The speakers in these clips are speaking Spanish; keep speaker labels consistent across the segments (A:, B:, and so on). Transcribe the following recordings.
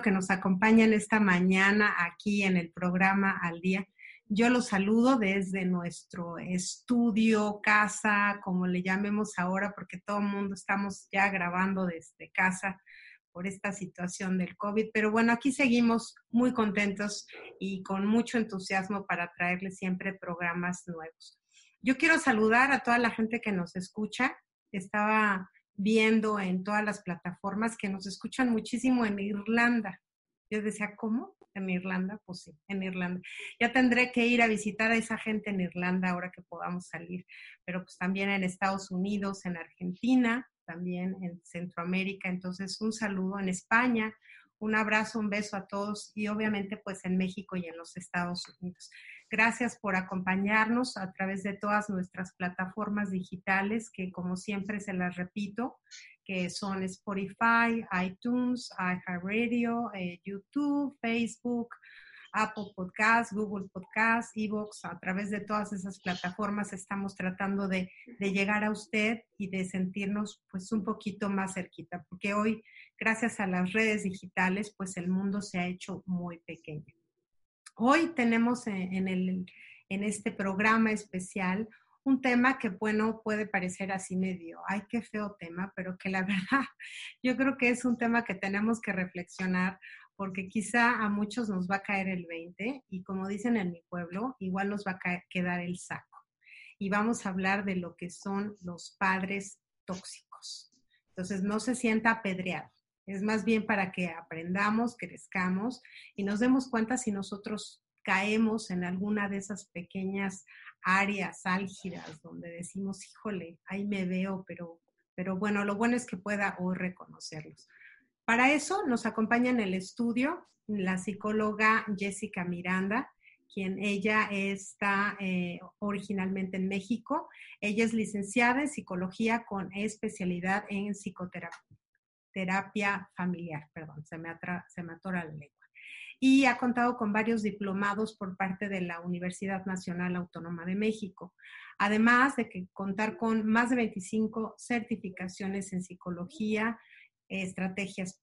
A: Que nos acompañan esta mañana aquí en el programa Al Día. Yo los saludo desde nuestro estudio, casa, como le llamemos ahora, porque todo el mundo estamos ya grabando desde casa por esta situación del COVID. Pero bueno, aquí seguimos muy contentos y con mucho entusiasmo para traerles siempre programas nuevos. Yo quiero saludar a toda la gente que nos escucha. Estaba viendo en todas las plataformas que nos escuchan muchísimo en Irlanda. Yo decía, ¿cómo? En Irlanda, pues sí, en Irlanda. Ya tendré que ir a visitar a esa gente en Irlanda ahora que podamos salir, pero pues también en Estados Unidos, en Argentina, también en Centroamérica. Entonces, un saludo en España, un abrazo, un beso a todos y obviamente pues en México y en los Estados Unidos. Gracias por acompañarnos a través de todas nuestras plataformas digitales que como siempre se las repito, que son Spotify, iTunes, iHeartRadio, eh, YouTube, Facebook, Apple Podcasts, Google Podcasts, Evox, a través de todas esas plataformas estamos tratando de, de, llegar a usted y de sentirnos pues un poquito más cerquita, porque hoy, gracias a las redes digitales, pues el mundo se ha hecho muy pequeño. Hoy tenemos en, en, el, en este programa especial un tema que, bueno, puede parecer así medio, ay, qué feo tema, pero que la verdad yo creo que es un tema que tenemos que reflexionar porque quizá a muchos nos va a caer el 20 y como dicen en mi pueblo, igual nos va a quedar el saco. Y vamos a hablar de lo que son los padres tóxicos. Entonces, no se sienta apedreado. Es más bien para que aprendamos, crezcamos y nos demos cuenta si nosotros caemos en alguna de esas pequeñas áreas álgidas donde decimos, híjole, ahí me veo, pero, pero bueno, lo bueno es que pueda hoy reconocerlos. Para eso nos acompaña en el estudio la psicóloga Jessica Miranda, quien ella está eh, originalmente en México. Ella es licenciada en psicología con especialidad en psicoterapia familiar, perdón, se me, atra, se me atora la lengua. Y ha contado con varios diplomados por parte de la Universidad Nacional Autónoma de México. Además de que contar con más de 25 certificaciones en psicología, estrategias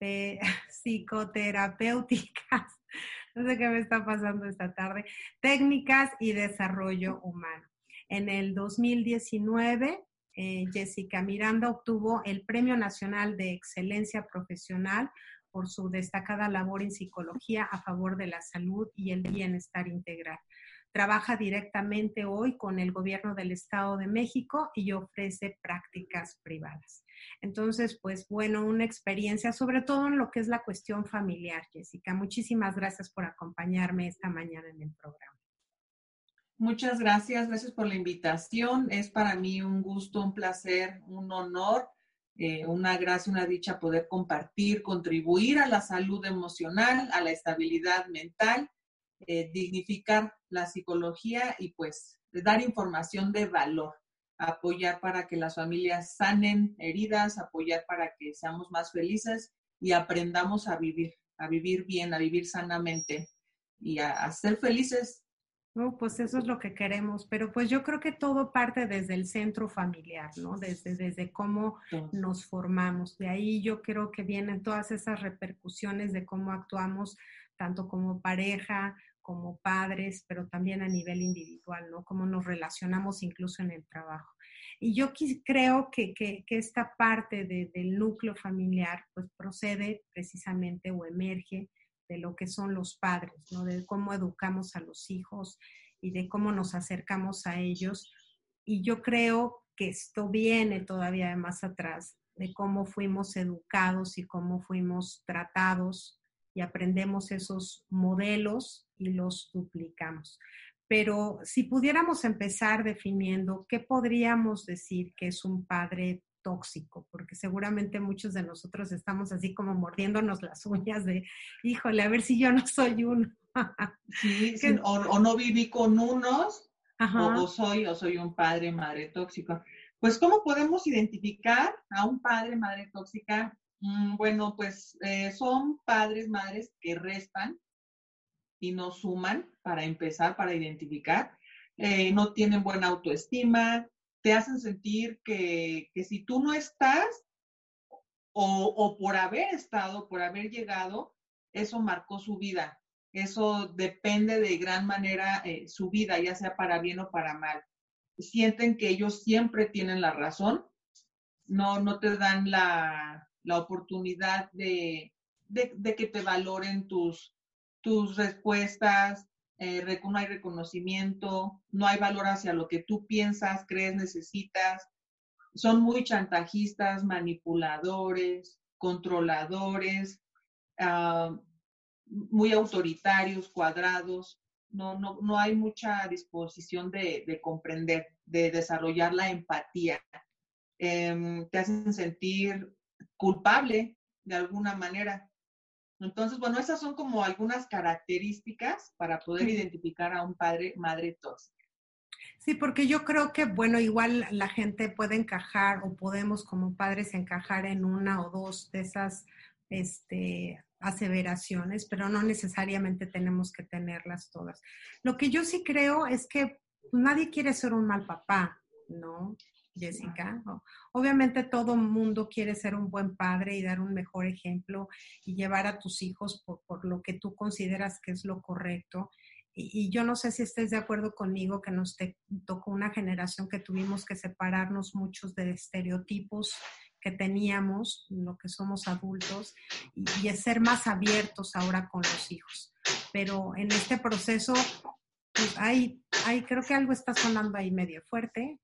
A: psicoterapéuticas, no sé qué me está pasando esta tarde, técnicas y desarrollo humano. En el 2019, eh, Jessica Miranda obtuvo el Premio Nacional de Excelencia Profesional por su destacada labor en psicología a favor de la salud y el bienestar integral trabaja directamente hoy con el gobierno del Estado de México y ofrece prácticas privadas. Entonces, pues bueno, una experiencia, sobre todo en lo que es la cuestión familiar, Jessica. Muchísimas gracias por acompañarme esta mañana en el programa.
B: Muchas gracias, gracias por la invitación. Es para mí un gusto, un placer, un honor, eh, una gracia, una dicha poder compartir, contribuir a la salud emocional, a la estabilidad mental eh, dignificar la psicología y pues dar información de valor, apoyar para que las familias sanen heridas, apoyar para que seamos más felices y aprendamos a vivir, a vivir bien, a vivir sanamente y a, a ser felices.
A: No, pues eso es lo que queremos, pero pues yo creo que todo parte desde el centro familiar, ¿no? Desde, desde cómo nos formamos. De ahí yo creo que vienen todas esas repercusiones de cómo actuamos tanto como pareja, como padres, pero también a nivel individual, ¿no? Cómo nos relacionamos incluso en el trabajo. Y yo creo que, que, esta parte del núcleo familiar, pues procede precisamente o emerge de lo que son los padres, ¿no? De cómo educamos a los hijos y de cómo nos acercamos a ellos. Y yo creo que esto viene todavía más atrás, de cómo fuimos educados y cómo fuimos tratados y aprendemos esos modelos y los duplicamos. Pero si pudiéramos empezar definiendo qué podríamos decir que es un padre tóxico, porque seguramente muchos de nosotros estamos así como mordiéndonos las uñas de, híjole, a ver si yo no soy uno.
B: sí, o, no viví con unos, o, soy, o soy un padre, madre tóxico. Pues, ¿cómo podemos identificar a un padre, madre tóxica? Mm, bueno, pues eh, son padres, madres que restan y no suman para empezar, para identificar. Eh, no tienen buena autoestima, te hacen sentir que, si tú no estás o, por haber estado, por haber llegado, eso marcó su vida. Eso depende de gran manera eh, su vida, ya sea para bien o para mal. Sienten que ellos siempre tienen la razón, no, no te dan la, oportunidad de, de, que te valoren tus, tus respuestas, eh, no hay reconocimiento, no hay valor hacia lo que tú piensas, crees, necesitas. Son muy chantajistas, manipuladores, controladores, ah, muy autoritarios, cuadrados. No, no, no hay mucha disposición de, comprender, de desarrollar la empatía. Em, te hacen sentir culpable de alguna manera. Entonces, bueno, esas son como algunas características para poder identificar a un padre, madre tóxica.
A: Sí, porque yo creo que, bueno, igual la gente puede encajar o podemos como padres encajar en una o dos de esas este, aseveraciones, pero no necesariamente tenemos que tenerlas todas. Lo que yo sí creo es que nadie quiere ser un mal papá, ¿no? Jessica. Obviamente todo mundo quiere ser un buen padre y dar un mejor ejemplo y llevar a tus hijos por, lo que tú consideras que es lo correcto. Y, yo no sé si estés de acuerdo conmigo que nos tocó una generación que tuvimos que separarnos muchos de estereotipos que teníamos, lo que somos adultos, y, y ser más abiertos ahora con los hijos. Pero en este proceso, pues hay, hay, creo que algo está sonando ahí medio fuerte.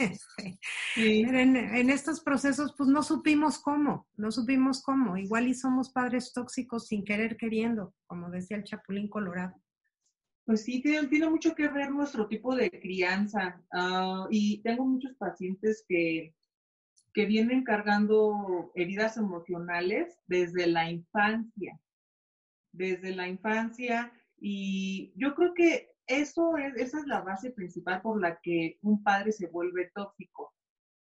A: Este, en, estos procesos, pues no supimos cómo, no supimos cómo. Igual y somos padres tóxicos sin querer queriendo, como decía el Chapulín Colorado.
B: Pues sí, tiene, mucho que ver nuestro tipo de crianza. Ah, y tengo muchos pacientes que, que vienen cargando heridas emocionales desde la infancia. Desde la infancia. Y yo creo que eso es, esa es la base principal por la que un padre se vuelve tóxico.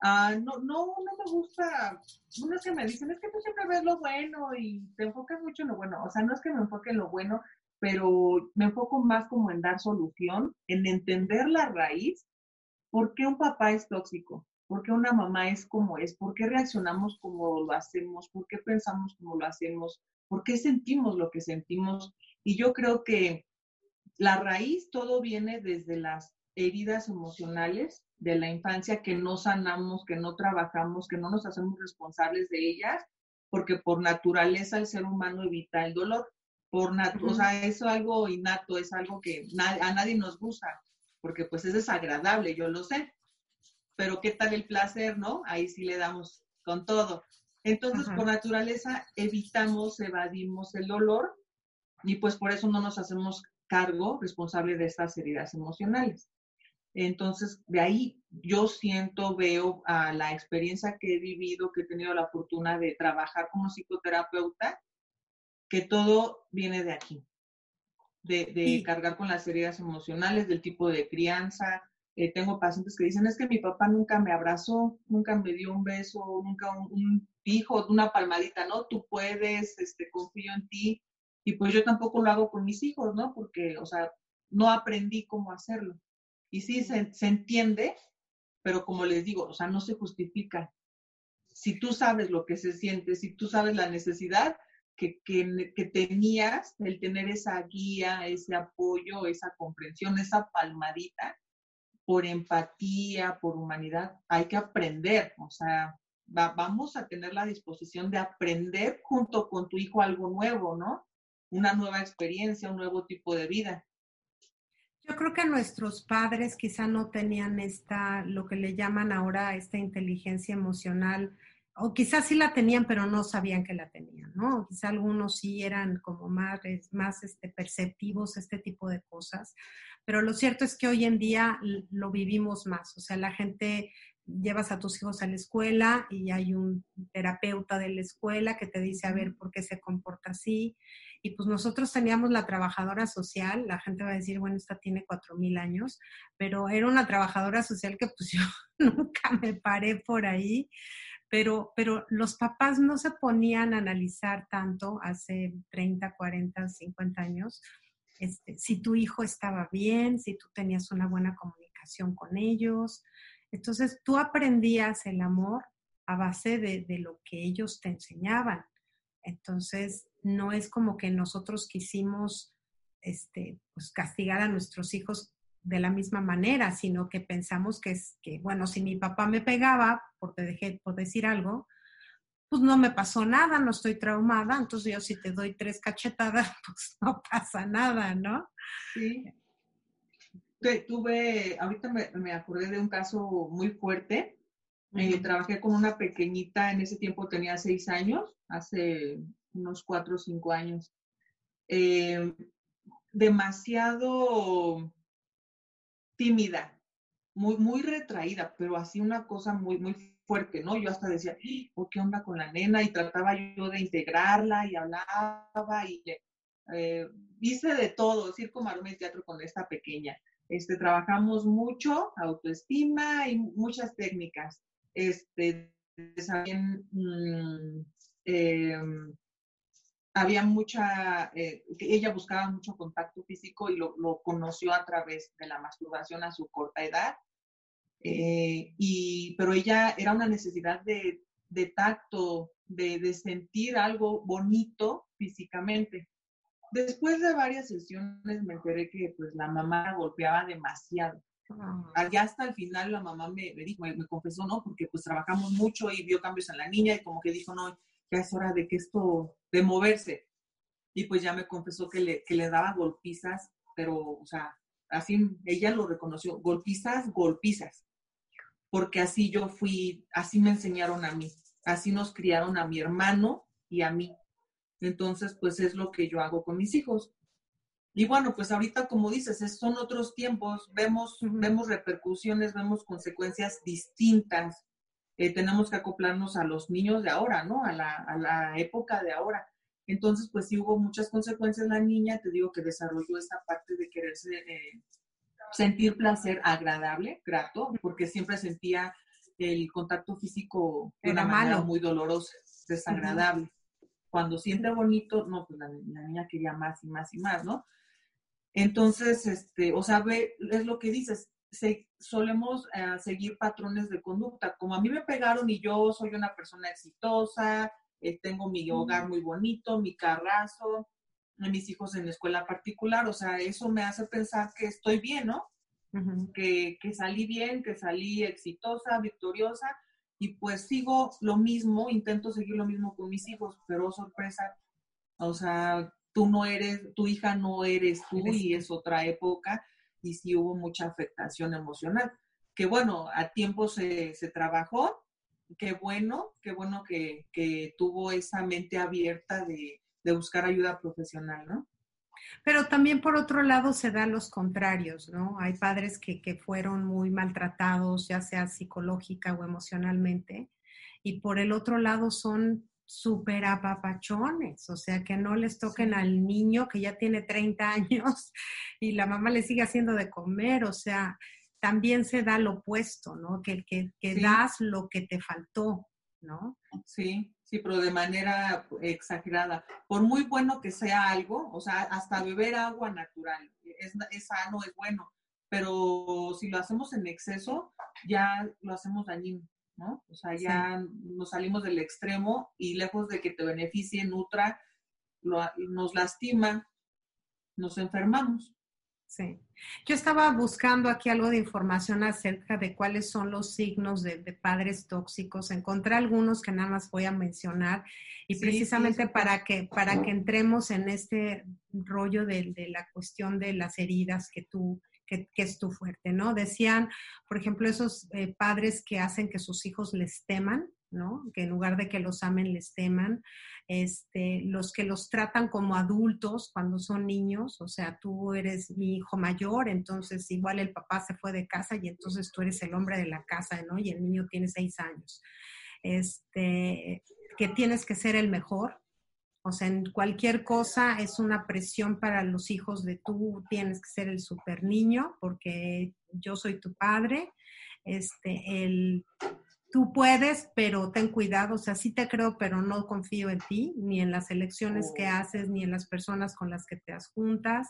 B: Ah, no, no, no me gusta, unos que me dicen, es que tú siempre ves lo bueno y te enfocas mucho en lo bueno. O sea, no es que me enfoque en lo bueno, pero me enfoco más como en dar solución, en entender la raíz, por qué un papá es tóxico, por qué una mamá es como es, por qué reaccionamos como lo hacemos, por qué pensamos como lo hacemos, por qué sentimos lo que sentimos. Y yo creo que la raíz, todo viene desde las heridas emocionales de la infancia que no sanamos, que no trabajamos, que no nos hacemos responsables de ellas, porque por naturaleza el ser humano evita el dolor. Por o sea, eso es algo innato, es algo que a nadie nos gusta, porque pues es desagradable, yo lo sé. Pero ¿qué tal el placer, no? Ahí sí le damos con todo. Entonces, por naturaleza evitamos, evadimos el dolor y pues por eso no nos hacemos cargo responsable de estas heridas emocionales. Entonces, de ahí yo siento, veo a la experiencia que he vivido, que he tenido la fortuna de trabajar como psicoterapeuta, que todo viene de aquí, de, cargar con las heridas emocionales, del tipo de crianza. Eh, tengo pacientes que dicen, es que mi papá nunca me abrazó, nunca me dio un beso, nunca un, un hijo, una palmadita, ¿no? Tú puedes, este, confío en ti. Y pues yo tampoco lo hago con mis hijos, ¿no? Porque, o sea, no aprendí cómo hacerlo. Y sí se, se entiende, pero como les digo, o sea, no se justifica. Si tú sabes lo que se siente, si tú sabes la necesidad, que, que, que, tenías, el tener esa guía, ese apoyo, esa comprensión, esa palmadita, por empatía, por humanidad, hay que aprender, o sea, vamos a tener la disposición de aprender junto con tu hijo algo nuevo, ¿no? Una nueva experiencia, un nuevo tipo de vida.
A: Yo creo que nuestros padres quizá no tenían esta, lo que le llaman ahora esta inteligencia emocional, o quizás sí la tenían, pero no sabían que la tenían, ¿no? Quizá algunos sí eran como más, más este, perceptivos, este tipo de cosas. Pero lo cierto es que hoy en día lo vivimos más. O sea, la gente llevas a tus hijos a la escuela y hay un terapeuta de la escuela que te dice a ver por qué se comporta así. Y pues nosotros teníamos la trabajadora social, la gente va a decir, bueno, esta tiene cuatro mil años, pero era una trabajadora social que pues yo nunca me paré por ahí. Pero, pero los papás no se ponían a analizar tanto hace 30, 40, 50 años este, si tu hijo estaba bien, si tú tenías una buena comunicación con ellos. Entonces tú aprendías el amor a base de, de lo que ellos te enseñaban. Entonces, no es como que nosotros quisimos este, pues, castigar a nuestros hijos de la misma manera, sino que pensamos que es que, bueno, si mi papá me pegaba porque dejé por decir algo, pues no me pasó nada, no estoy traumada, entonces yo si te doy tres cachetadas, pues no pasa nada, ¿no?
B: Sí. Tuve, ahorita me, acordé de un caso muy fuerte. Eh, trabajé con una pequeñita, en ese tiempo tenía seis años, hace unos cuatro o cinco años. Eh, demasiado tímida, muy, muy retraída, pero así una cosa muy, muy fuerte, ¿no? Yo hasta decía, oh, ¿qué onda con la nena? Y trataba yo de integrarla y hablaba y eh, hice de todo, circo, maroma y teatro con esta pequeña. Este, trabajamos mucho, autoestima y muchas técnicas. Este, también, mm, em, había mucha, eh, ella buscaba mucho contacto físico y lo, conoció a través de la masturbación a su corta edad. Eh, y, pero ella era una necesidad de, de tacto, de, de, sentir algo bonito físicamente. Después de varias sesiones me enteré que pues la mamá golpeaba demasiado. Ah. Allá hasta el final la mamá me, me dijo, me, me, confesó, ¿no? Porque pues trabajamos mucho y vio cambios en la niña y como que dijo, no, ya es hora de que esto, de moverse. Y pues ya me confesó que le, que le daba golpizas, pero, o sea, así ella lo reconoció, golpizas, golpizas. Porque así yo fui, así me enseñaron a mí, así nos criaron a mi hermano y a mí. Entonces, pues es lo que yo hago con mis hijos. Y bueno, pues ahorita, como dices, son otros tiempos, vemos, vemos repercusiones, vemos consecuencias distintas eh, tenemos que acoplarnos a los niños de ahora, ¿no? A la, a la época de ahora. Entonces, pues sí hubo muchas consecuencias la niña, te digo que desarrolló esa parte de quererse eh, sentir placer agradable, grato, porque siempre sentía el contacto físico de una manera muy dolorosa, desagradable. Cuando siente bonito, no, pues la, la, niña quería más y más y más, ¿no? Entonces, este, o sea, ve, es lo que dices, se, solemos eh, seguir patrones de conducta. Como a mí me pegaron y yo soy una persona exitosa, eh, tengo mi hogar muy bonito, mi carrazo, mis hijos en escuela particular, o sea, eso me hace pensar que estoy bien, ¿no? que, que salí bien, que salí exitosa, victoriosa, y pues sigo lo mismo, intento seguir lo mismo con mis hijos, pero sorpresa, o sea, tú no eres, tu hija no eres tú y es otra época y sí hubo mucha afectación emocional. Que bueno, a tiempo se, se trabajó, qué bueno, qué bueno que, que tuvo esa mente abierta de, de, buscar ayuda profesional, ¿no?
A: Pero también por otro lado se dan los contrarios, ¿no? Hay padres que, que fueron muy maltratados, ya sea psicológica o emocionalmente, y por el otro lado son súper apapachones, o sea, que no les toquen al niño que ya tiene 30 años y la mamá le sigue haciendo de comer, o sea, también se da lo opuesto, ¿no? Que, que, que das lo que te faltó, ¿no?
B: Sí, sí, pero de manera exagerada. Por muy bueno que sea algo, o sea, hasta beber agua natural, es, es sano, es bueno, pero si lo hacemos en exceso, ya lo hacemos dañino. ¿No? O sea, ya nos salimos del extremo y lejos de que te beneficie, nutra nos lastima, nos enfermamos.
A: Sí. Yo estaba buscando aquí algo de información acerca de cuáles son los signos de, padres tóxicos. Encontré algunos que nada más voy a mencionar y precisamente para que para que entremos en este rollo de, la cuestión de las heridas que tú que, es tu fuerte, ¿no? Decían, por ejemplo, esos eh, padres que hacen que sus hijos les teman, ¿no? Que en lugar de que los amen, les teman. Este, los que los tratan como adultos cuando son niños, o sea, tú eres mi hijo mayor, entonces igual el papá se fue de casa y entonces tú eres el hombre de la casa, ¿no? Y el niño tiene seis años. Este, que tienes que ser el mejor, o sea, en cualquier cosa es una presión para los hijos de tú tienes que ser el super niño porque yo soy tu padre. Este, el tú puedes, pero ten cuidado, o sea, sí te creo, pero no confío en ti, ni en las elecciones que oh. haces, ni en las personas con las que te juntas.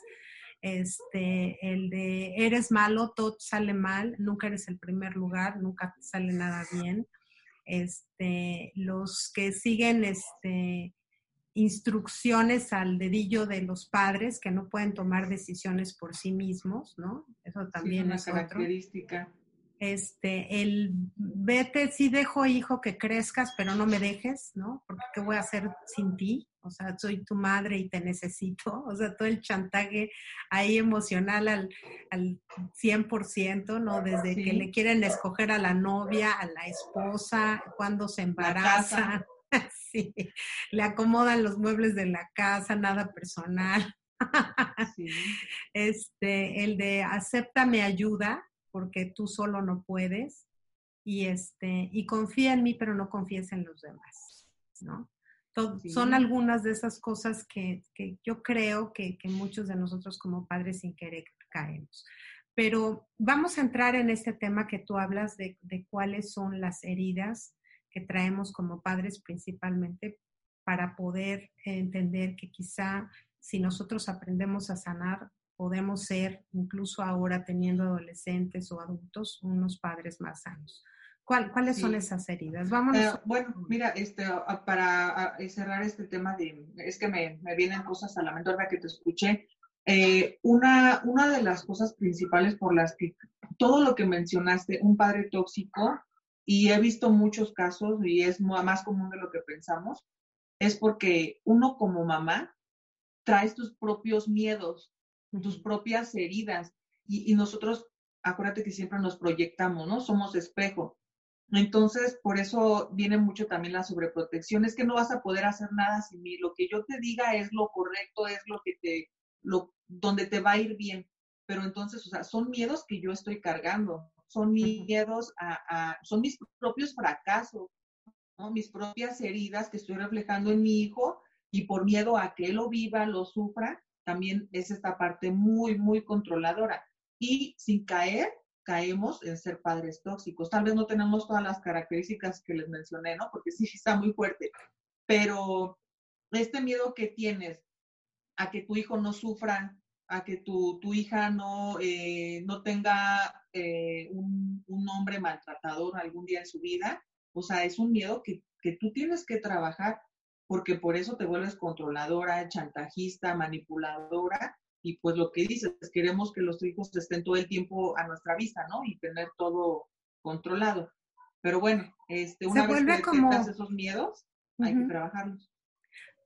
A: Este, el de eres malo, todo sale mal, nunca eres el primer lugar, nunca te sale nada bien. Este, los que siguen este, instrucciones al dedillo de los padres que no pueden tomar decisiones por sí mismos, ¿no? Eso también
B: es una característica
A: este, el vete, sí dejo hijo que crezcas, pero no me dejes, ¿no? Porque ¿qué voy a hacer sin ti? O sea, soy tu madre y te necesito. O sea, todo el chantaje ahí emocional al, al 100%, ¿no? Desde que le quieren escoger a la novia, a la esposa, cuando se embaraza. Sí, le acomodan los muebles de la casa, nada personal. Sí. Este, el de acepta mi ayuda, porque tú solo no puedes y, este, y confía en mí, pero no confíes en los demás, ¿no? Son algunas de esas cosas que, yo creo que, muchos de nosotros como padres sin querer caemos. Pero vamos a entrar en este tema que tú hablas de, de cuáles son las heridas que traemos como padres principalmente para poder entender que quizá si nosotros aprendemos a sanar, podemos ser, incluso ahora teniendo adolescentes o adultos, unos padres más sanos. ¿Cuáles son esas heridas?
B: Vamos. Eh, bueno, mira, este, para cerrar este tema de, es que me, me vienen cosas a la mente ahora que te escuché. Eh, una, una de las cosas principales por las que todo lo que mencionaste, un padre tóxico, y he visto muchos casos y es más común de lo que pensamos, es porque uno como mamá traes tus propios miedos, tus propias heridas. Y, nosotros, acuérdate que siempre nos proyectamos, ¿no? Somos espejo. Entonces, por eso viene mucho también la sobreprotección. Es que no vas a poder hacer nada sin mí. Lo que yo te diga es lo correcto, es lo que te, lo, donde te va a ir bien. Pero entonces, o sea, son miedos que yo estoy cargando. Son miedos a, son mis propios fracasos, ¿no? Mis propias heridas que estoy reflejando en mi hijo y por miedo a que él lo viva, lo sufra, también es esta parte muy, muy controladora. Y sin caer, caemos en ser padres tóxicos. Tal vez no tenemos todas las características que les mencioné, ¿no? Porque sí, está muy fuerte. Pero este miedo que tienes a que tu hijo no sufra, a que tu, tu hija no, eh, no tenga eh, un, un, hombre maltratador algún día en su vida, o sea, es un miedo que, que tú tienes que trabajar porque por eso te vuelves controladora, chantajista, manipuladora, y pues lo que dices, queremos que los hijos estén todo el tiempo a nuestra vista, ¿no? Y tener todo controlado. Pero bueno, este, una vez que como... esos miedos, hay que trabajarlos.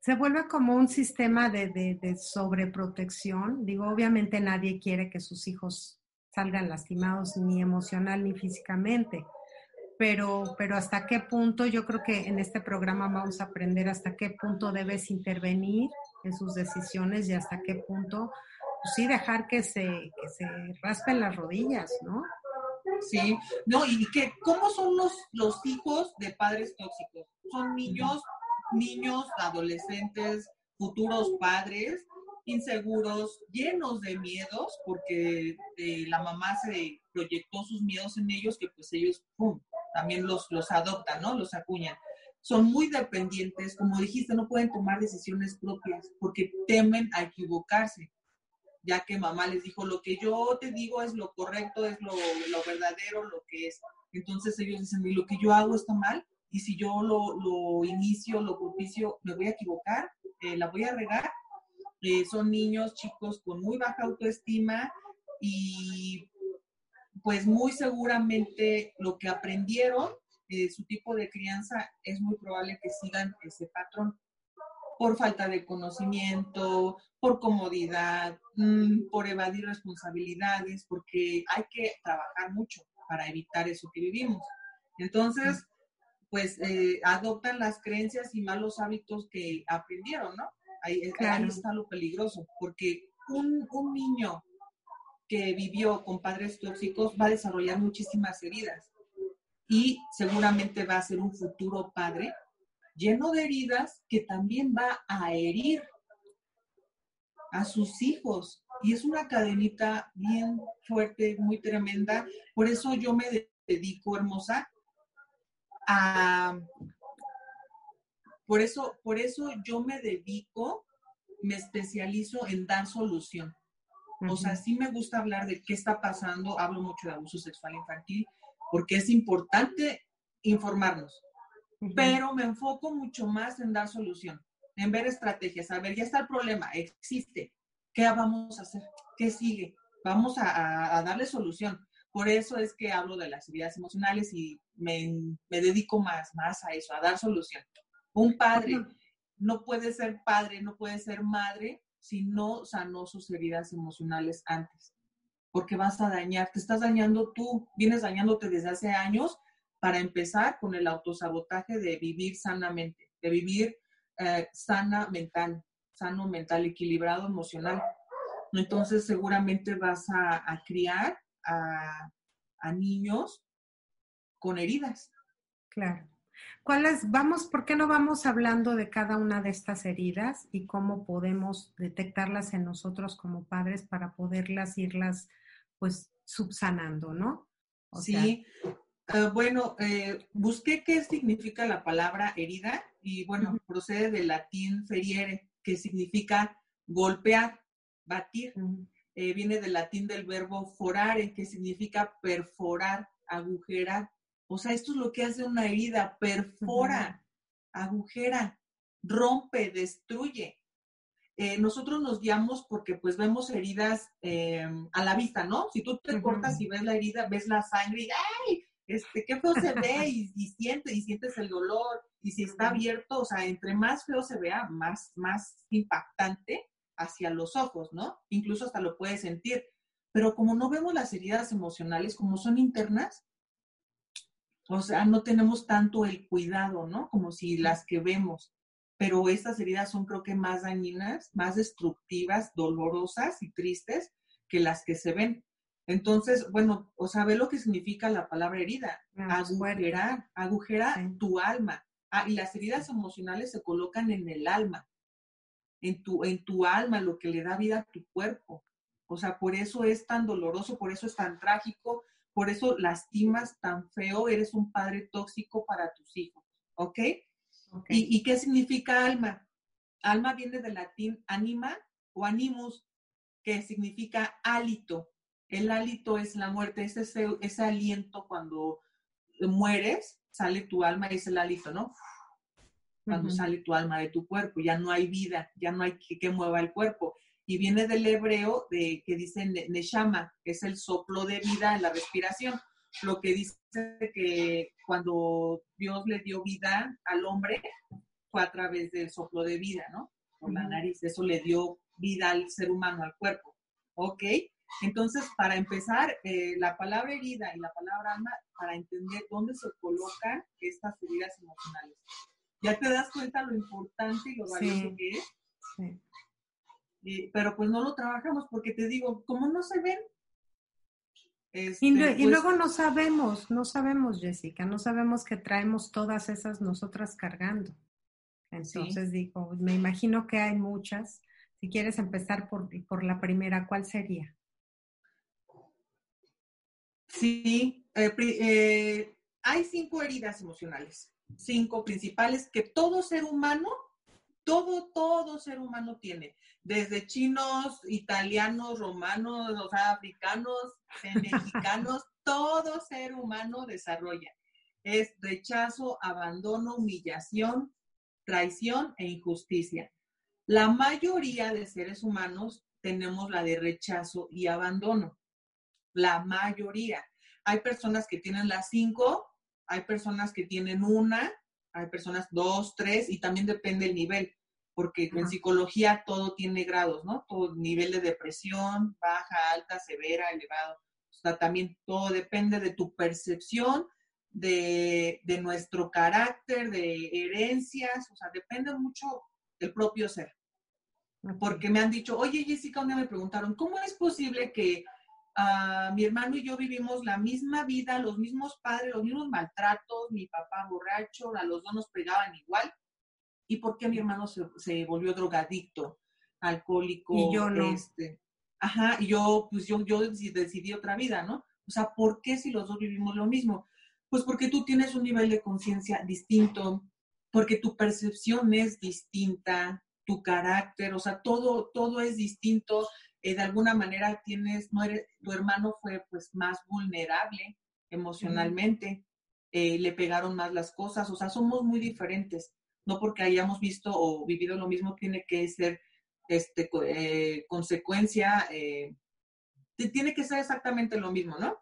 A: Se vuelve como un sistema de, de, de sobreprotección. Digo, obviamente nadie quiere que sus hijos salgan lastimados ni emocional ni físicamente pero, pero hasta qué punto, yo creo que en este programa vamos a aprender hasta qué punto debes intervenir en sus decisiones y hasta qué punto, pues sí, dejar que se, que se raspen las rodillas, ¿no?
B: Sí, no, y que, ¿cómo son los, los hijos de padres tóxicos? Son niños, niños, adolescentes, futuros padres, inseguros, llenos de miedos, porque eh, la mamá se proyectó sus miedos en ellos, que pues ellos, ¡pum!, también los, los adoptan, ¿no? Los acuñan. Son muy dependientes, como dijiste, no pueden tomar decisiones propias porque temen a equivocarse, ya que mamá les dijo, lo que yo te digo es lo correcto, es lo, lo verdadero, lo que es. Entonces ellos dicen, lo que yo hago está mal, y si yo lo, lo inicio, lo propicio, me voy a equivocar, eh, la voy a regar. Son niños, chicos con muy baja autoestima y pues muy seguramente lo que aprendieron, eh, su tipo de crianza, es muy probable que sigan ese patrón por falta de conocimiento, por comodidad, mm, por evadir responsabilidades, porque hay que trabajar mucho para evitar eso que vivimos. Entonces, pues eh, adoptan las creencias y malos hábitos que aprendieron, ¿no? Ahí, está lo peligroso, porque un, un niño que vivió con padres tóxicos va a desarrollar muchísimas heridas y seguramente va a ser un futuro padre lleno de heridas que también va a herir a sus hijos. Y es una cadenita bien fuerte, muy tremenda. Por eso yo me dedico, hermosa, a... Por eso, por eso yo me dedico, me especializo en dar solución. O sea, sí me gusta hablar de qué está pasando, hablo mucho de abuso sexual infantil, porque es importante informarnos, pero me enfoco mucho más en dar solución, en ver estrategias. A ver, ya está el problema, existe. ¿Qué vamos a hacer? ¿Qué sigue? Vamos a, darle solución. Por eso es que hablo de las heridas emocionales y me, me, dedico más, más a eso, a dar solución. Un padre no puede ser padre, no puede ser madre si no sanó sus heridas emocionales antes. Porque vas a dañar, te estás dañando tú, vienes dañándote desde hace años para empezar con el autosabotaje de vivir sanamente, de vivir eh, sana mental, sano mental, equilibrado emocional. Entonces seguramente vas a, criar a, a, niños con heridas.
A: Claro. ¿Cuáles, vamos, por qué no vamos hablando de cada una de estas heridas y cómo podemos detectarlas en nosotros como padres para poderlas irlas, pues, subsanando, ¿no?
B: sí, Ah, bueno, eh, busqué qué significa la palabra herida y bueno, procede del latín feriere, que significa golpear, batir. Eh, viene del latín del verbo forare, que significa perforar, agujerar. O sea, esto es lo que hace una herida, perfora, agujera, rompe, destruye. Eh, nosotros nos guiamos porque pues vemos heridas em, a la vista, ¿no? Si tú te cortas y ves la herida, ves la sangre y ¡ay! este, qué feo se ve y, y, sientes, y sientes el dolor, y si está abierto, o sea, entre más feo se vea, más, más impactante hacia los ojos, ¿no? Incluso hasta lo puedes sentir. Pero como no vemos las heridas emocionales, como son internas, o sea, no tenemos tanto el cuidado, ¿no? Como si las que vemos. Pero estas heridas son creo que más dañinas, más destructivas, dolorosas y tristes que las que se ven. Entonces, bueno, o sea, ve lo que significa la palabra herida. Ah, agujerar, agujerar tu alma. Ah, y las heridas emocionales se colocan en el alma, en tu, en tu alma, lo que le da vida a tu cuerpo. O sea, por eso es tan doloroso, por eso es tan trágico, por eso lastimas tan feo, eres un padre tóxico para tus hijos. ¿Ok? okay. ¿Y, ¿Y qué significa alma? Alma viene del latín anima o animus, que significa hálito el hálito es la muerte, es ese, ese aliento cuando mueres, sale tu alma, es el hálito, ¿no? Cuando sale tu alma de tu cuerpo, ya no hay vida, ya no hay que, que mueva el cuerpo. Y viene del hebreo de, que dice neshama, que es el soplo de vida en la respiración. Lo que dice que cuando Dios le dio vida al hombre fue a través del soplo de vida, ¿no? Por la nariz. Eso le dio vida al ser humano, al cuerpo. ¿Ok? Entonces, para empezar, eh, la palabra herida y la palabra alma, para entender dónde se colocan estas heridas emocionales. Ya te das cuenta lo importante y lo valioso que es. Sí. Pero pues no lo trabajamos porque te digo, como no se ven.
A: Este, y, pues luego no sabemos, no sabemos, Jessica, no sabemos que traemos todas esas nosotras cargando. Entonces digo, me imagino que hay muchas. Si quieres empezar por, por la primera, ¿cuál sería?
B: Sí, eh, eh, hay cinco heridas emocionales, cinco principales que todo ser humano, todo, todo ser humano tiene, desde chinos, italianos, romanos, africanos, mexicanos, todo ser humano desarrolla. Es rechazo, abandono, humillación, traición e injusticia. La mayoría de seres humanos tenemos la de rechazo y abandono. La mayoría. Hay personas que tienen las cinco, hay personas que tienen una, hay personas dos, tres, y también depende el nivel, porque en psicología todo tiene grados, ¿no? Todo nivel de depresión, baja, alta, severa, elevado. O sea, también todo depende de tu percepción, de, de nuestro carácter, de herencias, o sea, depende mucho del propio ser. Porque me han dicho, oye Jessica, un día me preguntaron, ¿cómo es posible que mi hermano y yo vivimos la misma vida, los mismos padres, los mismos maltratos, mi papá borracho, a los dos nos pegaban igual. ¿Y por qué mi hermano se, volvió drogadicto, alcohólico?
A: Y yo no.
B: Este, ajá, y yo, pues yo, yo decidí otra vida, ¿no? O sea, ¿por qué si los dos vivimos lo mismo? Pues porque tú tienes un nivel de conciencia distinto, porque tu percepción es distinta, tu carácter, o sea, todo, todo es distinto. Eh, de alguna manera tienes, no eres, tu hermano fue pues más vulnerable emocionalmente, eh, le pegaron más las cosas, o sea, somos muy diferentes. No porque hayamos visto o vivido lo mismo tiene que ser este, eh, consecuencia, tiene que ser exactamente lo mismo, ¿no?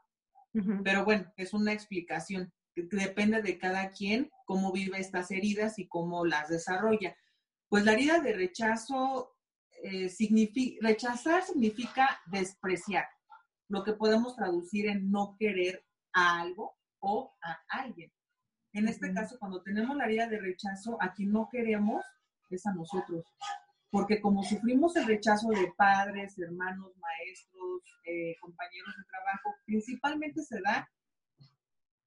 B: Pero bueno, es una explicación depende de cada quien cómo vive estas heridas y cómo las desarrolla. Pues la herida de rechazo eh, significa, rechazar significa despreciar, lo que podemos traducir en no querer a algo o a alguien. En este caso, cuando tenemos la herida de rechazo, a quien no queremos es a nosotros. Porque como sufrimos el rechazo de padres, hermanos, maestros, eh, compañeros de trabajo, principalmente se da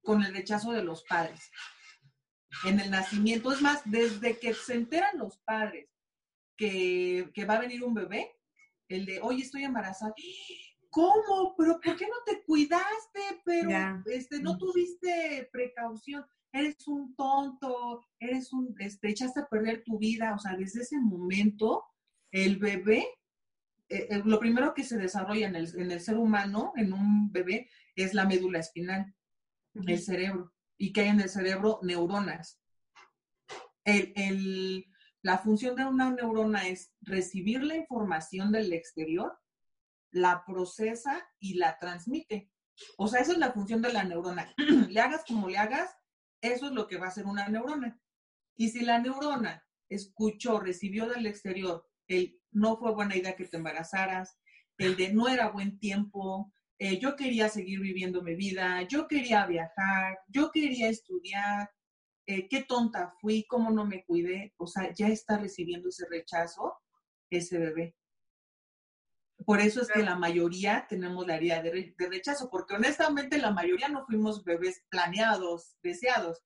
B: con el rechazo de los padres. En el nacimiento, es más, desde que se enteran los padres que, va a venir un bebé, el de, oye, estoy embarazada. ¿Cómo? ¿Pero por qué no te cuidaste? Pero este, no tuviste precaución. Eres un tonto, eres un, este, echaste a perder tu vida. O sea, desde ese momento, el bebé, eh, eh, lo primero que se desarrolla en el, en el, ser humano, en un bebé, es la médula espinal, el cerebro. Y que hay en el cerebro neuronas. El, el, la función de una neurona es recibir la información del exterior, la procesa y la transmite. O sea, esa es la función de la neurona. le hagas como le hagas, eso es lo que va a hacer una neurona. Y si la neurona escuchó, recibió del exterior el no fue buena idea que te embarazaras, el de no era buen tiempo, eh, yo quería seguir viviendo mi vida, yo quería viajar, yo quería estudiar, eh, qué tonta fui, cómo no me cuidé, o sea, ya está recibiendo ese rechazo ese bebé. Por eso es que la mayoría tenemos la herida de, rechazo, porque honestamente la mayoría no fuimos bebés planeados, deseados,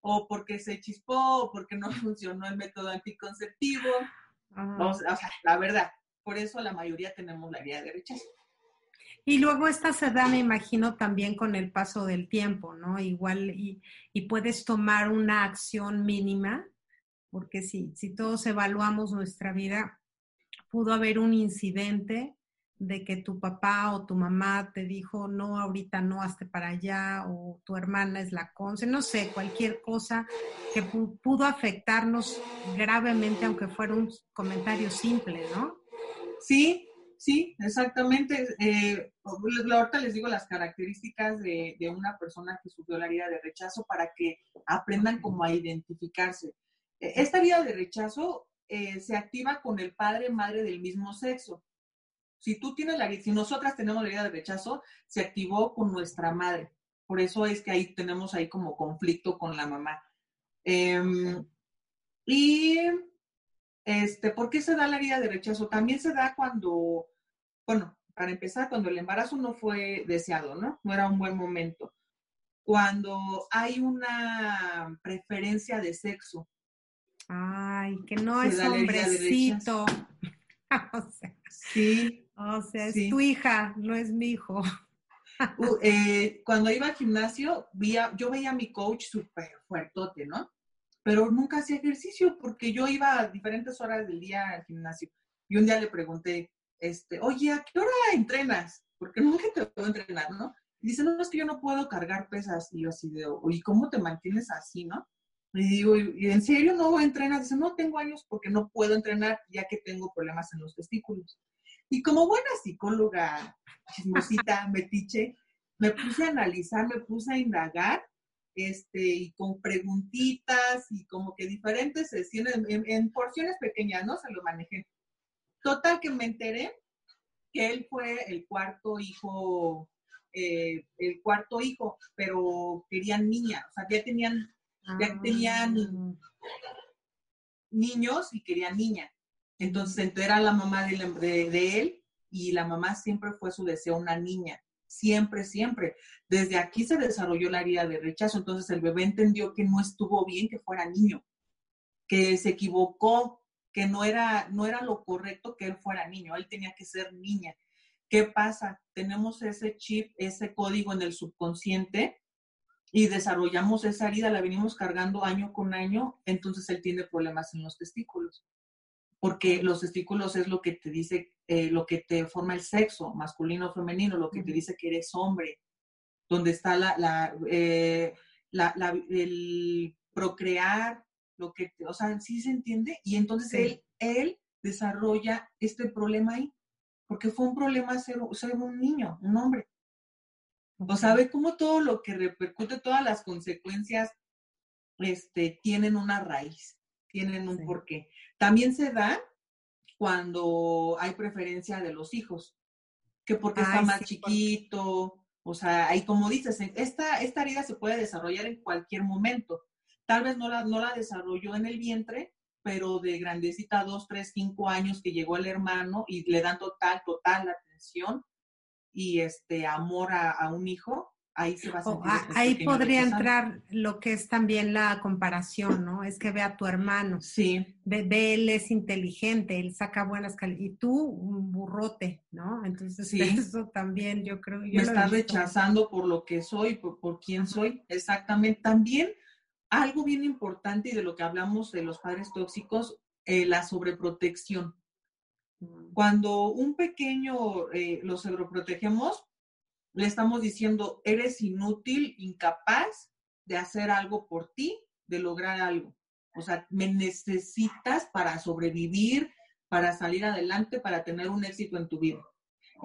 B: o porque se chispó, o porque no funcionó el método anticonceptivo. o sea, la verdad, por eso la mayoría tenemos la herida de rechazo.
A: Y luego esta se da, me imagino, también con el paso del tiempo, ¿no? Igual y, puedes tomar una acción mínima, porque si, si todos evaluamos nuestra vida, pudo haber un incidente de que tu papá o tu mamá te dijo, no, ahorita no, hazte para allá, o tu hermana es la conce, no sé, cualquier cosa que pudo afectarnos gravemente, aunque fuera un comentario simple, ¿no?
B: Sí, Sí, exactamente. Eh, ahorita les digo las características de, una persona que sufrió la herida de rechazo para que aprendan cómo a identificarse. E, esta herida de rechazo eh, se activa con el padre madre del mismo sexo. Si tú tienes la si nosotras tenemos la herida de rechazo, se activó con nuestra madre. Por eso es que ahí tenemos ahí como conflicto con la mamá. Em, y este, ¿por qué se da la herida de rechazo? También se da cuando bueno, para empezar, cuando el embarazo no fue deseado, ¿no? No era un buen momento. Cuando hay una preferencia de sexo.
A: Ay, que no es hombrecito.
B: o sea, sí.
A: O sea, es tu hija, no es mi hijo.
B: Uh, eh, cuando iba al gimnasio, yo veía a mi coach súper fuertote, ¿no? Pero nunca hacía ejercicio porque yo iba a diferentes horas del día al gimnasio. Y un día le pregunté, este, oye, ¿a qué hora entrenas? Porque nunca te puedo entrenar, ¿no? Y dice, no, es que yo no puedo cargar pesas. Y yo así de, oye, ¿cómo te mantienes así, no? Y digo, ¿y en serio no entrenas? Dice, no tengo años porque no puedo entrenar ya que tengo problemas en los testículos. Y como buena psicóloga chismosita, metiche, me puse a analizar, me puse a indagar, este, y con preguntitas y como que diferentes sesiones, en, porciones pequeñas, ¿no? Se lo manejé. Total que me enteré que él fue el cuarto hijo, eh, el cuarto hijo, pero querían niña, o sea, ya tenían, ya ah. tenían niños y querían niña. Entonces era la mamá de, de, él y la mamá siempre fue su deseo una niña siempre, siempre. Desde aquí se desarrolló la herida de rechazo, entonces el bebé entendió que no estuvo bien que fuera niño, que se equivocó, que no era, no era lo correcto que él fuera niño, él tenía que ser niña. ¿Qué pasa? Tenemos ese chip, ese código en el subconsciente y desarrollamos esa herida, la venimos cargando año con año, entonces él tiene problemas en los testículos porque los testículos es lo que te dice, eh, lo que te forma el sexo, masculino o femenino, lo que te dice que eres hombre, donde está la, la, eh, el procrear, lo que, o sea, sí se entiende, y entonces él, él desarrolla este problema ahí, porque fue un problema ser, ser un niño, un hombre. O sea, ve cómo todo lo que repercute, todas las consecuencias, este, tienen una raíz tienen un porqué. También se da cuando hay preferencia de los hijos, que porque está más chiquito, o sea, ahí como dices, esta, esta herida se puede desarrollar en cualquier momento. Tal vez no la, no la desarrolló en el vientre, pero de grandecita, dos, tres, cinco años que llegó el hermano y le dan total, total atención y este amor a, a un hijo, ahí se va a
A: oh, Ahí podría entrar lo que es también la comparación, ¿no? Es que ve a tu hermano.
B: Sí.
A: Ve, él es inteligente, él saca buenas calidades. Y tú, un burrote, ¿no? Entonces, sí. eso también yo creo. Yo
B: Me está rechazando por lo que soy, por, por quién soy. Exactamente. También algo bien importante y de lo que hablamos de los padres tóxicos, eh, la sobreprotección. Mm. Cuando un pequeño eh, lo sobreprotegemos, le estamos diciendo, eres inútil, incapaz de hacer algo por ti, de lograr algo. O sea, me necesitas para sobrevivir, para salir adelante, para tener un éxito en tu vida.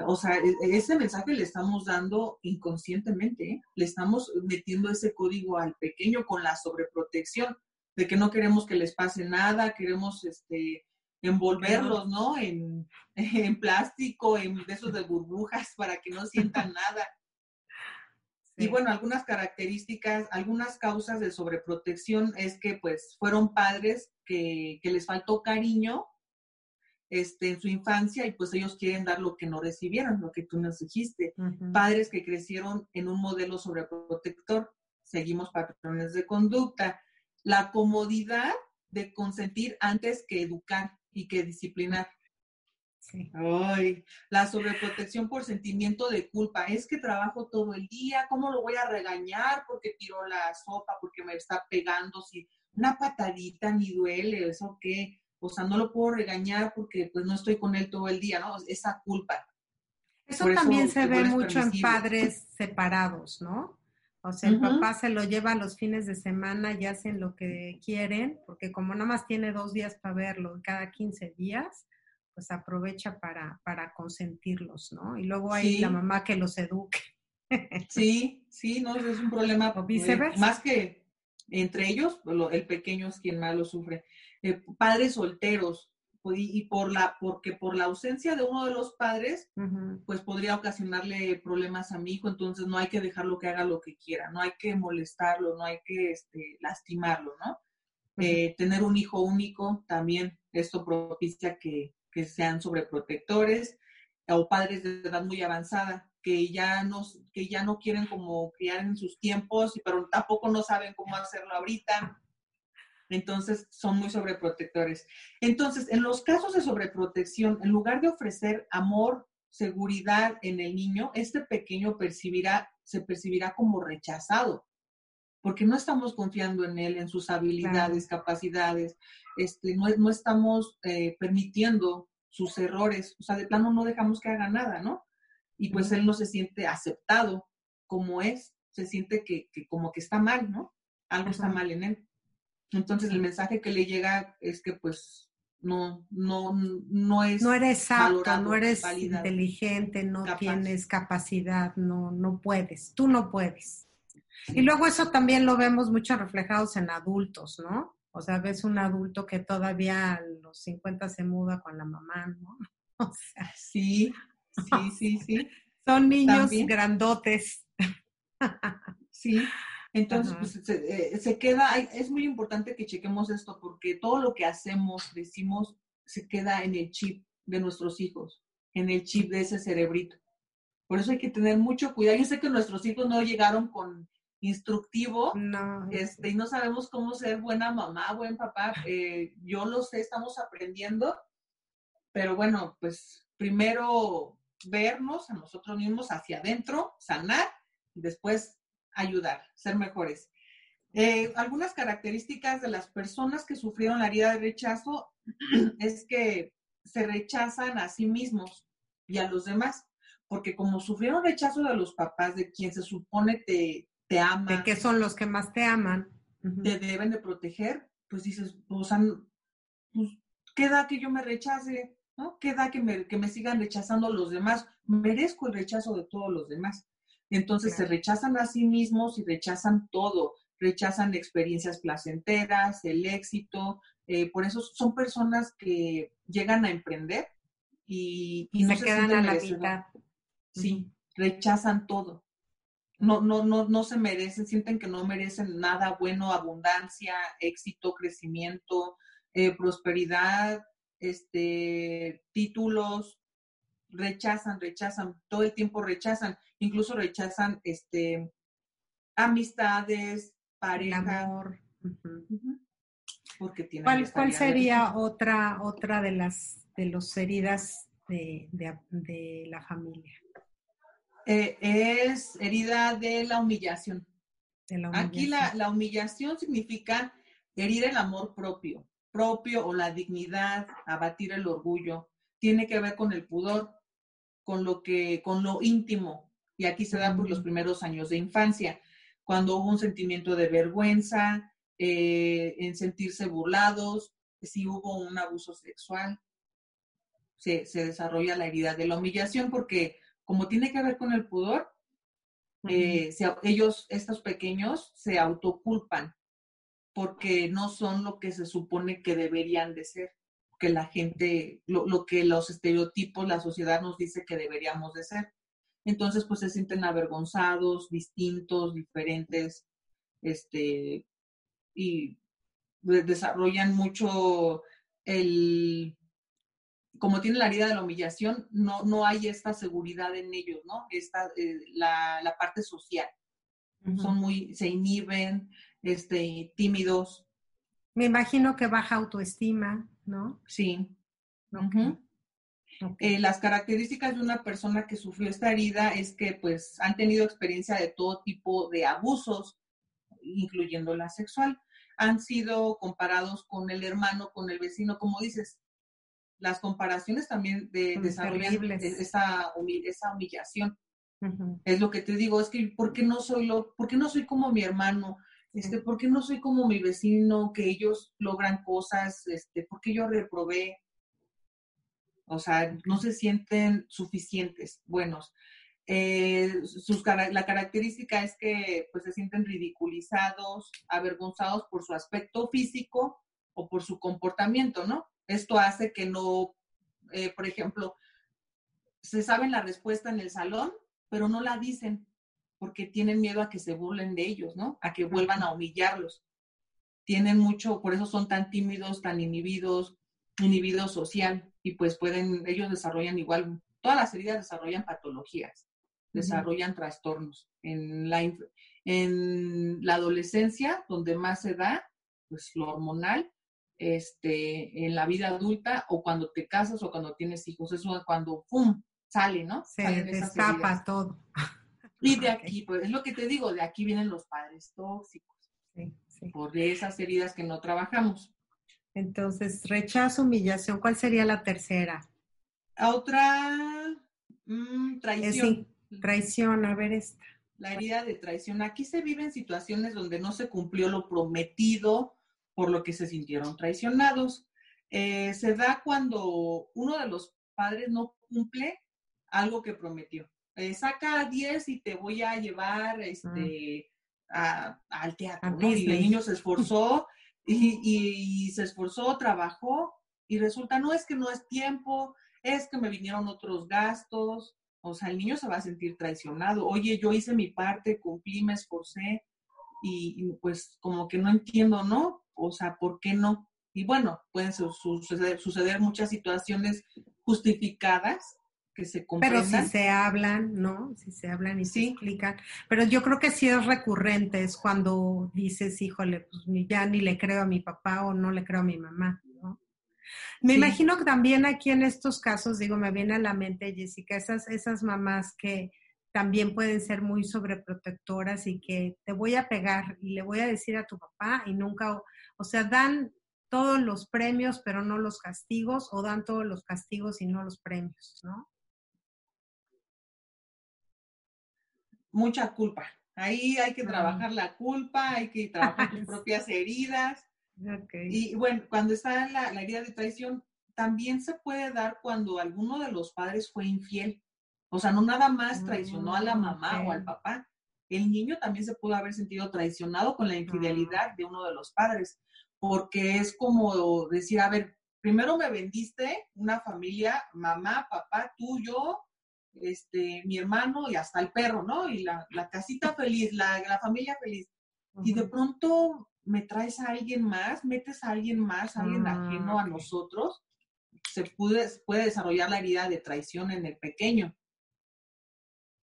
B: O sea, e, e, ese mensaje le estamos dando inconscientemente, ¿eh? le estamos metiendo ese código al pequeño con la sobreprotección, de que no queremos que les pase nada, queremos este, envolverlos, ¿no? En, en plástico, en besos de burbujas para que no sientan nada. Y bueno, algunas características, algunas causas de sobreprotección es que pues fueron padres que, que les faltó cariño este, en su infancia y pues ellos quieren dar lo que no recibieron, lo que tú nos dijiste. Padres que crecieron en un modelo sobreprotector, seguimos patrones de conducta. La comodidad de consentir antes que educar y que disciplinar. Ay, la sobreprotección por sentimiento de culpa. Es que trabajo todo el día, ¿cómo lo voy a regañar porque tiró la sopa, porque me está pegando? Si una patadita ni duele, ¿eso qué? O sea, no lo puedo regañar porque pues no estoy con él todo el día, ¿no? Esa culpa.
A: Eso también se ve mucho en padres separados, ¿no? O sea, el papá se lo lleva los fines de semana y hacen lo que quieren, porque como nada más tiene dos días para verlo cada 15 días, pues aprovecha para, para consentirlos, ¿no? Y luego hay la mamá que los eduque.
B: Sí, sí, no, es un problema.
A: viceversa.
B: Más que entre ellos, el pequeño es quien más lo sufre. Eh, padres solteros, y, por la, porque por la ausencia de uno de los padres, pues podría ocasionarle problemas a mi hijo, entonces no hay que dejarlo que haga lo que quiera, no hay que molestarlo, no hay que este, lastimarlo, ¿no? Eh, tener un hijo único también, esto propicia que, que sean sobreprotectores o padres de edad muy avanzada que ya no, que ya no quieren como criar en sus tiempos, pero tampoco no saben cómo hacerlo ahorita. Entonces, son muy sobreprotectores. Entonces, en los casos de sobreprotección, en lugar de ofrecer amor, seguridad en el niño, este pequeño percibirá, se percibirá como rechazado, porque no estamos confiando en él, en sus habilidades, capacidades, este, no, no estamos eh, permitiendo sus errores, o sea, de plano no dejamos que haga nada, ¿no? Y pues él no se siente aceptado como es, se siente que, como que está mal, ¿no? Algo está mal en él. Entonces el mensaje que le llega es que pues no, no, no es.
A: No eres apto, no eres inteligente, no tienes capacidad, no, no puedes, tú no puedes. Y luego eso también lo vemos mucho reflejados en adultos, ¿no? O sea, ves un adulto que todavía a los 50 se muda con la mamá, ¿no?
B: O sea, sí, sí, sí, sí.
A: Son niños grandotes.
B: Sí, entonces pues, eh, se, queda, es muy importante que chequemos esto porque todo lo que hacemos, decimos, se queda en el chip de nuestros hijos, en el chip de ese cerebrito. Por eso hay que tener mucho cuidado. Yo sé que nuestros hijos no llegaron con instructivo no. Este, y no sabemos cómo ser buena mamá, buen papá. Eh, yo lo sé, estamos aprendiendo, pero bueno, pues primero vernos a nosotros mismos hacia adentro, sanar, y después ayudar, ser mejores. Eh, algunas características de las personas que sufrieron la herida de rechazo es que se rechazan a sí mismos y a los demás, porque como sufrieron rechazo de los papás, de quien se supone te, te ama.
A: De que son los que más te aman.
B: Te deben de proteger, pues dices, o sea, pues, ¿qué da que yo me rechace? ¿No? ¿Qué da que me, que me sigan rechazando los demás? Merezco el rechazo de todos los demás. Entonces se rechazan a sí mismos y rechazan todo, rechazan experiencias placenteras, el éxito. Eh, por eso son personas que llegan a emprender y,
A: no se, quedan a la mitad.
B: Sí, rechazan todo no, no, no, no se merecen, sienten que no merecen nada bueno, abundancia, éxito, crecimiento, eh, prosperidad, este, títulos, rechazan, rechazan, todo el tiempo rechazan, incluso rechazan este, amistades, pareja. amor.
A: Porque ¿Cuál, ¿Cuál sería otra, otra de las de los heridas de, de la familia?
B: Eh, es herida de la humillación. Aquí la, humillación significa herir el amor propio, propio o la dignidad, abatir el orgullo. Tiene que ver con el pudor, con lo que, con lo íntimo. Y aquí se da por los primeros años de infancia, cuando hubo un sentimiento de vergüenza, eh, en sentirse burlados, si hubo un abuso sexual, se, se desarrolla la herida de la humillación porque como tiene que ver con el pudor, eh, ellos, estos pequeños, se autoculpan porque no son lo que se supone que deberían de ser, que la gente, lo, que los estereotipos, la sociedad nos dice que deberíamos de ser. Entonces, pues se sienten avergonzados, distintos, diferentes, este, y desarrollan mucho el, como tiene la herida de la humillación, no, no hay esta seguridad en ellos, ¿no? Esta, eh, la, la, parte social. Son muy, se inhiben, este, tímidos.
A: Me imagino que baja autoestima, ¿no?
B: Sí. Eh, las características de una persona que sufrió esta herida es que pues han tenido experiencia de todo tipo de abusos, incluyendo la sexual. Han sido comparados con el hermano, con el vecino, como dices, las comparaciones también de, desarrollan esa, esa humillación. Es lo que te digo, es que ¿por qué no soy lo, por qué no soy como mi hermano? Este, ¿por qué no soy como mi vecino, que ellos logran cosas? Este, ¿por qué yo reprobé? O sea, no se sienten suficientes, buenos. Eh, sus, la característica es que pues, se sienten ridiculizados, avergonzados por su aspecto físico o por su comportamiento, ¿no? Esto hace que no, eh, por ejemplo, se saben la respuesta en el salón, pero no la dicen porque tienen miedo a que se burlen de ellos, ¿no? A que vuelvan a humillarlos. Tienen mucho, por eso son tan tímidos, tan inhibidos, inhibidos social, y pues pueden, ellos desarrollan igual, todas las heridas desarrollan patologías, desarrollan trastornos. En la, en la adolescencia, donde más se da, pues lo hormonal, este, en la vida adulta o cuando te casas o cuando tienes hijos. Eso es cuando, ¡pum!, sale, ¿no?
A: Se destapa todo.
B: Y de aquí, pues es lo que te digo, de aquí vienen los padres tóxicos. Sí, sí. Por esas heridas que no trabajamos.
A: Entonces, rechazo, humillación, ¿cuál sería la tercera?
B: Otra, mm, traición.
A: traición, a ver esta.
B: La herida de traición. Aquí se viven situaciones donde no se cumplió lo prometido por lo que se sintieron traicionados. Eh, se da cuando uno de los padres no cumple algo que prometió. Eh, saca 10 y te voy a llevar este, al teatro. Y el niño se esforzó y, se esforzó, trabajó y resulta, no es que no es tiempo, es que me vinieron otros gastos. O sea, el niño se va a sentir traicionado. Oye, yo hice mi parte, cumplí, me esforcé y, pues como que no entiendo, ¿no? O sea, ¿por qué no? Y bueno, pueden suceder, suceder muchas situaciones justificadas que se
A: Pero si se hablan, ¿no? Si se hablan y se explican. Pero yo creo que sí es recurrente, es cuando dices, híjole, pues ya ni le creo a mi papá o no le creo a mi mamá, ¿no? Me imagino que también aquí en estos casos, digo, me viene a la mente, Jessica, esas, esas mamás que también pueden ser muy sobreprotectoras y que te voy a pegar y le voy a decir a tu papá y nunca, o sea, dan todos los premios pero no los castigos o dan todos los castigos y no los premios, ¿no?
B: Mucha culpa. Ahí hay que trabajar la culpa, hay que trabajar tus propias heridas. Y bueno, cuando está la, la herida de traición, también se puede dar cuando alguno de los padres fue infiel. O sea, no nada más traicionó a la mm, mamá o al papá. El niño también se pudo haber sentido traicionado con la infidelidad de uno de los padres, porque es como decir, a ver, primero me vendiste una familia, mamá, papá, tú, yo, este, mi hermano y hasta el perro, ¿no? Y la, casita feliz, la, familia feliz. Y de pronto me traes a alguien más, metes a alguien más, a alguien ah, ajeno a nosotros, se puede, puede desarrollar la herida de traición en el pequeño.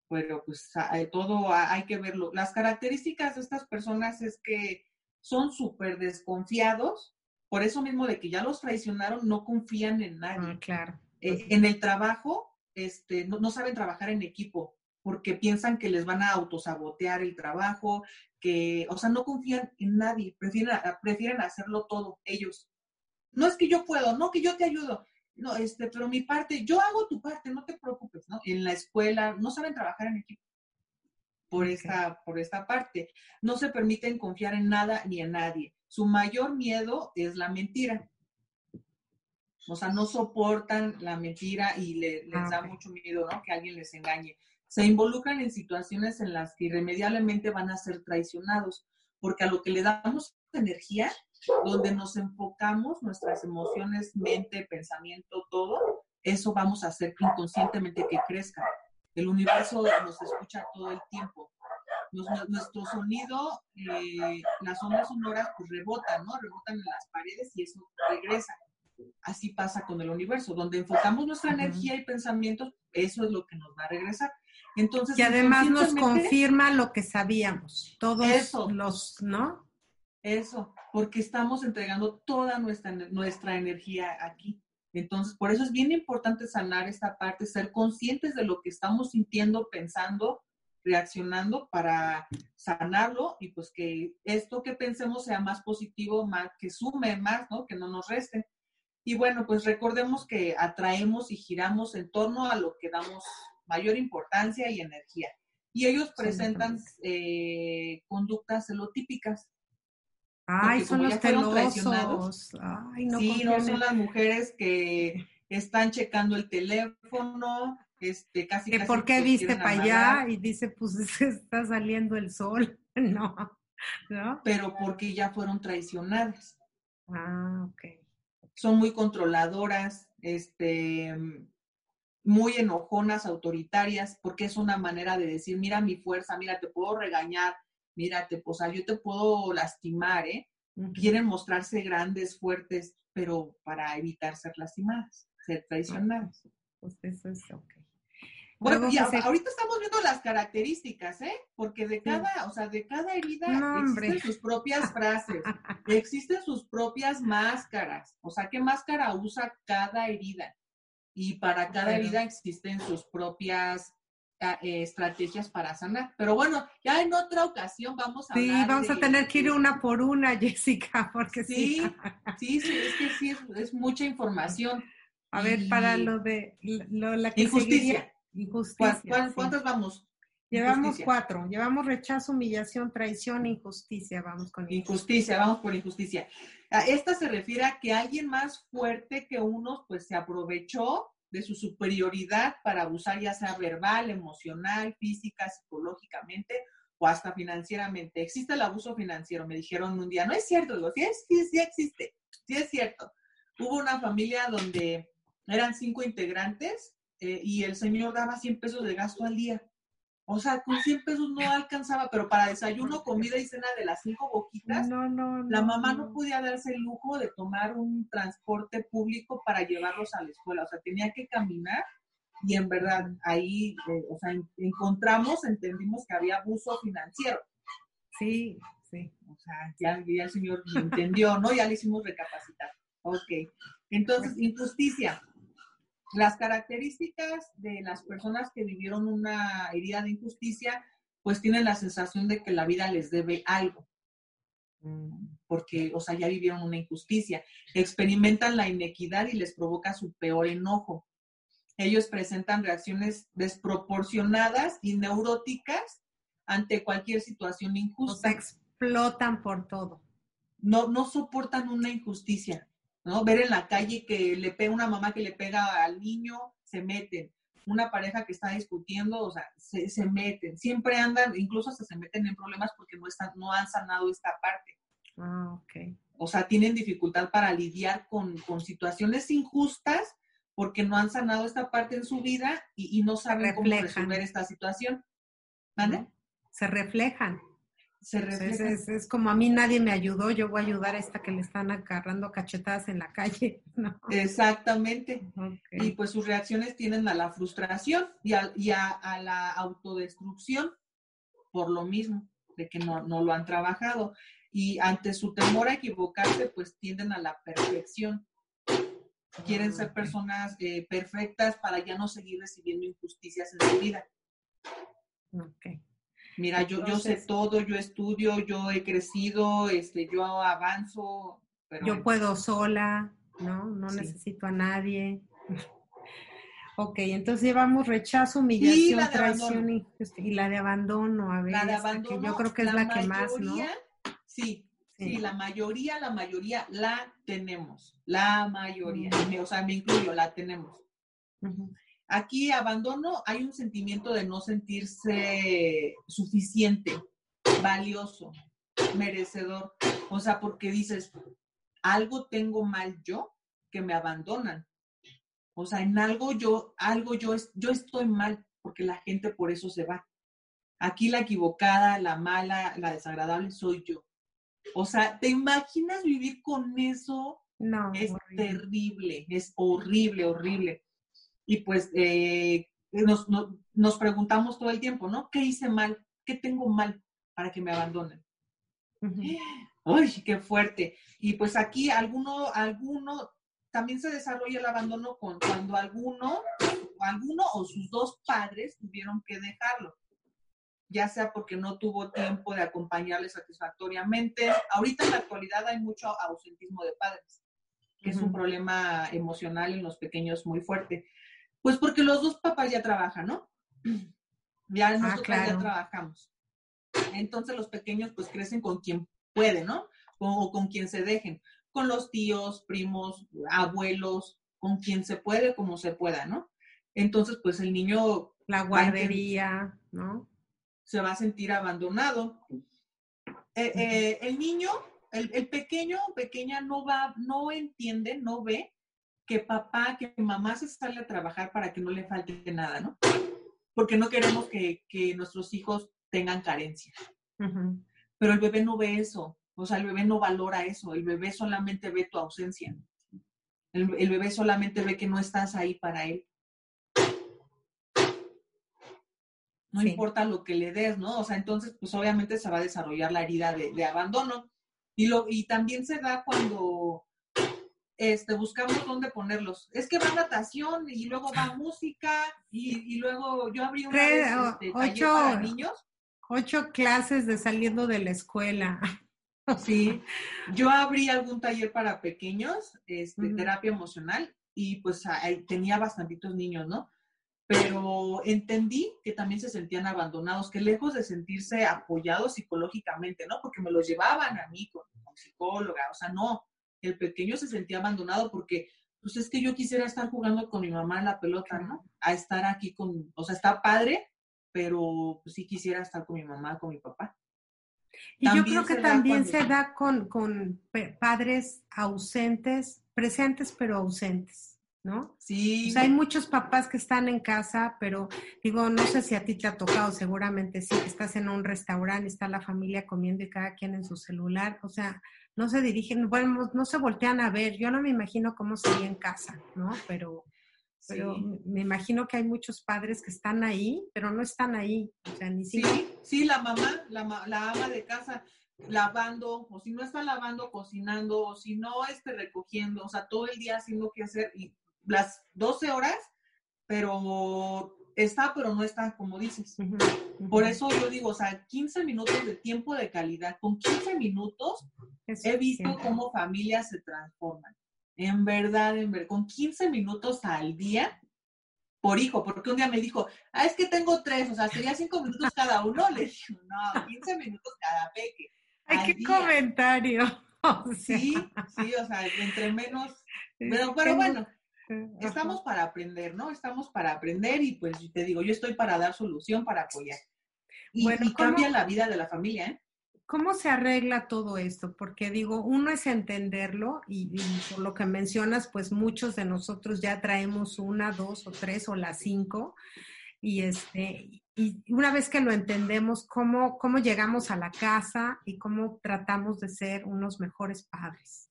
B: Pero pues eh, todo hay que verlo. Las características de estas personas es que son súper desconfiados, por eso mismo de que ya los traicionaron, no confían en nadie.
A: Ah, claro.
B: Eh, en el trabajo, este, no, saben trabajar en equipo porque piensan que les van a autosabotear el trabajo, que, o sea, no confían en nadie, prefieren, prefieren hacerlo todo ellos. No es que yo puedo, no que yo te ayudo, no, este, pero mi parte, yo hago tu parte, no te preocupes, ¿no? En la escuela no saben trabajar en equipo por esta, por esta parte. No se permiten confiar en nada ni en nadie. Su mayor miedo es la mentira. O sea, no soportan la mentira y les ah, da mucho miedo, ¿no? Que alguien les engañe. Se involucran en situaciones en las que irremediablemente van a ser traicionados, porque a lo que le damos energía, donde nos enfocamos, nuestras emociones, mente, pensamiento, todo, eso vamos a hacer inconscientemente que crezca. El universo nos escucha todo el tiempo. nuestro sonido, eh, las ondas sonoras, pues rebotan, ¿no? Rebotan en las paredes y eso regresa así pasa con el universo, donde enfocamos nuestra energía y pensamientos, eso es lo que nos va a regresar. Entonces,
A: y además nos confirma lo que sabíamos, todos eso, los, ¿no?
B: Eso, porque estamos entregando toda nuestra, nuestra energía aquí. Entonces, por eso es bien importante sanar esta parte, ser conscientes de lo que estamos sintiendo, pensando, reaccionando para sanarlo y pues que esto que pensemos sea más positivo, más que sume más, ¿no? Que no nos reste. Y bueno, pues recordemos que atraemos y giramos en torno a lo que damos mayor importancia y energía. Y ellos presentan eh, conductas celotípicas.
A: Ay, son los
B: traicionados. Ay, no sí, no son las mujeres que están checando el teléfono, este, casi.
A: ¿Que ¿Por qué viste para allá? Y dice, pues está saliendo el sol. no, ¿no?
B: Pero porque ya fueron traicionadas.
A: Ah, ok
B: son muy controladoras, este, muy enojonas, autoritarias, porque es una manera de decir, mira mi fuerza, mira, te puedo regañar, mira, te, o sea, yo te puedo lastimar, ¿eh? Quieren mostrarse grandes, fuertes, pero para evitar ser lastimadas, ser traicionadas.
A: Pues eso es ok.
B: Bueno, y ahorita estamos viendo las características, ¿eh? Porque de cada, o sea, de cada herida existen sus propias frases, existen sus propias máscaras. O sea, ¿qué máscara usa cada herida? Y para cada herida existen sus propias ah, eh, estrategias para sanar. Pero bueno, ya en otra ocasión vamos a
A: Sí, vamos a tener que ir una por una, Jessica, porque
B: sí. Sí, sí, es que sí, es, mucha información.
A: A ver, para lo de lo, la
B: que Injusticia. ¿Cuántas vamos?
A: Llevamos cuatro. Llevamos rechazo, humillación, traición, injusticia. Vamos con
B: injusticia. Vamos por injusticia. Esta se refiere a que alguien más fuerte que uno, pues se aprovechó de su superioridad para abusar, ya sea verbal, emocional, física, psicológicamente o hasta financieramente. Existe el abuso financiero, me dijeron un día. No es cierto, digo, sí, sí, sí existe, sí es cierto. Hubo una familia donde eran cinco integrantes eh, y el señor daba 100 pesos de gasto al día. O sea, con 100 pesos no alcanzaba, pero para desayuno, comida y cena de las cinco boquitas,
A: no, no,
B: la mamá no podía darse el lujo de tomar un transporte público para llevarlos a la escuela. O sea, tenía que caminar y en verdad ahí, eh, o sea, encontramos, entendimos que había abuso financiero.
A: Sí, sí.
B: O sea, ya, ya el señor entendió, ¿no? Ya le hicimos recapacitar. Ok. Entonces, injusticia. Las características de las personas que vivieron una herida de injusticia, pues tienen la sensación de que la vida les debe algo, porque, o sea, ya vivieron una injusticia. Experimentan la inequidad y les provoca su peor enojo. Ellos presentan reacciones desproporcionadas y neuróticas ante cualquier situación injusta.
A: explotan por todo.
B: No, no soportan una injusticia. ¿No? Ver en la calle que le pega una mamá que le pega al niño, se meten. Una pareja que está discutiendo, o sea, se, se meten. Siempre andan, incluso hasta se meten en problemas porque no, están, no han sanado esta parte.
A: Ah, ok.
B: O sea, tienen dificultad para lidiar con, con situaciones injustas porque no han sanado esta parte en su vida y, y no saben cómo resolver esta situación. ¿Vale?
A: Se reflejan
B: se
A: Es, como a mí nadie me ayudó, yo voy a ayudar a esta que le están agarrando cachetadas en la calle.
B: Exactamente. Y pues sus reacciones tienen a la frustración y, a, a, la autodestrucción por lo mismo, de que no, no, lo han trabajado. Y ante su temor a equivocarse, pues tienden a la perfección. Quieren ser personas eh, perfectas para ya no seguir recibiendo injusticias en su vida.
A: Okay.
B: Mira, yo, yo sé todo, yo estudio, yo he crecido, este, yo avanzo.
A: yo puedo sola, ¿no? No necesito a nadie. ok, entonces llevamos rechazo, humillación, traición y, la de abandono, a ver,
B: la de abandono,
A: que yo creo que es la, que más, ¿no?
B: Sí, sí, la mayoría, la mayoría la tenemos, la mayoría, o sea, me incluyo, la tenemos. Aquí abandono, hay un sentimiento de no sentirse suficiente, valioso, merecedor. O sea, porque dices, algo tengo mal yo que me abandonan. O sea, en algo yo, algo yo, yo estoy mal porque la gente por eso se va. Aquí la equivocada, la mala, la desagradable soy yo. O sea, ¿te imaginas vivir con eso?
A: No.
B: Es terrible, es horrible, horrible y pues eh, nos, nos, preguntamos todo el tiempo, ¿no? ¿Qué hice mal? ¿Qué tengo mal para que me abandonen? ¡Uy, qué fuerte! Y pues aquí alguno, alguno, también se desarrolla el abandono con, cuando alguno, alguno o sus dos padres tuvieron que dejarlo, ya sea porque no tuvo tiempo de acompañarle satisfactoriamente. Ahorita en la actualidad hay mucho ausentismo de padres, que es un problema emocional en los pequeños muy fuerte. Pues porque los dos papás ya trabajan, ¿no? Ya ah, nosotros ya trabajamos. Entonces los pequeños pues crecen con quien puede, ¿no? O, con quien se dejen, con los tíos, primos, abuelos, con quien se puede, como se pueda, ¿no? Entonces pues el niño...
A: La guardería, ¿no?
B: Se va a sentir abandonado. Eh, eh, el niño, el, el pequeño o pequeña no va, no entiende, no ve que papá, que mamá se sale a trabajar para que no le falte nada, ¿no? Porque no queremos que, nuestros hijos tengan carencia. Pero el bebé no ve eso, o sea, el bebé no valora eso, el bebé solamente ve tu ausencia. El, bebé solamente ve que no estás ahí para él. No importa lo que le des, ¿no? O sea, entonces, pues obviamente se va a desarrollar la herida de, de abandono. Y, lo, y también se da cuando este, buscamos dónde ponerlos. Es que va natación y luego va música y, luego yo abrí una vez, este, ocho, para niños.
A: Ocho clases de saliendo de la escuela.
B: Sí, yo abrí algún taller para pequeños, este, terapia emocional, y pues tenía bastantitos niños, ¿no? pero entendí que también se sentían abandonados, que lejos de sentirse apoyados psicológicamente, ¿no? Porque me los llevaban a mí con, psicóloga, o sea, no, el pequeño se sentía abandonado porque, pues es que yo quisiera estar jugando con mi mamá en la pelota, ¿no? A estar aquí con, o sea, está padre, pero pues, sí quisiera estar con mi mamá, con mi papá.
A: Y yo creo que también se da con, con padres ausentes, presentes pero ausentes. ¿no?
B: Sí.
A: O sea, hay muchos papás que están en casa, pero digo, no sé si a ti te ha tocado, seguramente sí, estás en un restaurante, está la familia comiendo y cada quien en su celular, o sea, no se dirigen, bueno, no se voltean a ver, yo no me imagino cómo sería en casa, ¿no? Pero, pero me imagino que hay muchos padres que están ahí, pero no están ahí, o sea, ni siquiera.
B: Sí, sí, la mamá, la, la ama de casa lavando, o si no está lavando, cocinando, o si no esté recogiendo, o sea, todo el día haciendo que hacer y las 12 horas, pero está, pero no está, como dices. Por eso yo digo, o sea, 15 minutos de tiempo de calidad, con 15 minutos he visto cómo familias se transforman. En verdad, en verdad, con 15 minutos al día por hijo, porque un día me dijo, ah, es que tengo tres, o sea, sería cinco minutos cada uno. Le dije, no, 15 minutos cada peque.
A: Ay, qué comentario.
B: Sí, sí, o sea, entre menos, pero, pero bueno, Estamos para aprender, ¿no? Estamos para aprender y pues te digo, yo estoy para dar solución, para apoyar. Y, bueno, cambia la vida de la familia, ¿eh?
A: ¿Cómo se arregla todo esto? Porque digo, uno es entenderlo y, por lo que mencionas, pues muchos de nosotros ya traemos una, dos o tres o las cinco. Y, este, y una vez que lo entendemos, ¿cómo, cómo llegamos a la casa y cómo tratamos de ser unos mejores padres?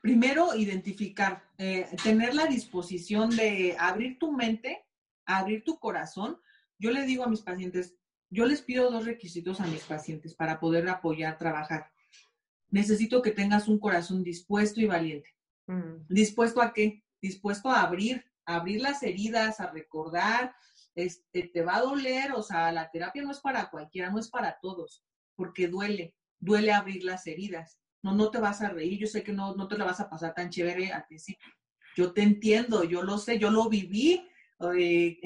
B: Primero, identificar, eh, tener la disposición de abrir tu mente, abrir tu corazón. Yo le digo a mis pacientes, yo les pido dos requisitos a mis pacientes para poder apoyar, trabajar. Necesito que tengas un corazón dispuesto y valiente. Mm. ¿Dispuesto a qué? Dispuesto a abrir, a abrir las heridas, a recordar, este, te va a doler, o sea, la terapia no es para cualquiera, no es para todos, porque duele, duele abrir las heridas no, no te vas a reír, yo sé que no, no te la vas a pasar tan chévere al principio. Yo te entiendo, yo lo sé, yo lo viví eh,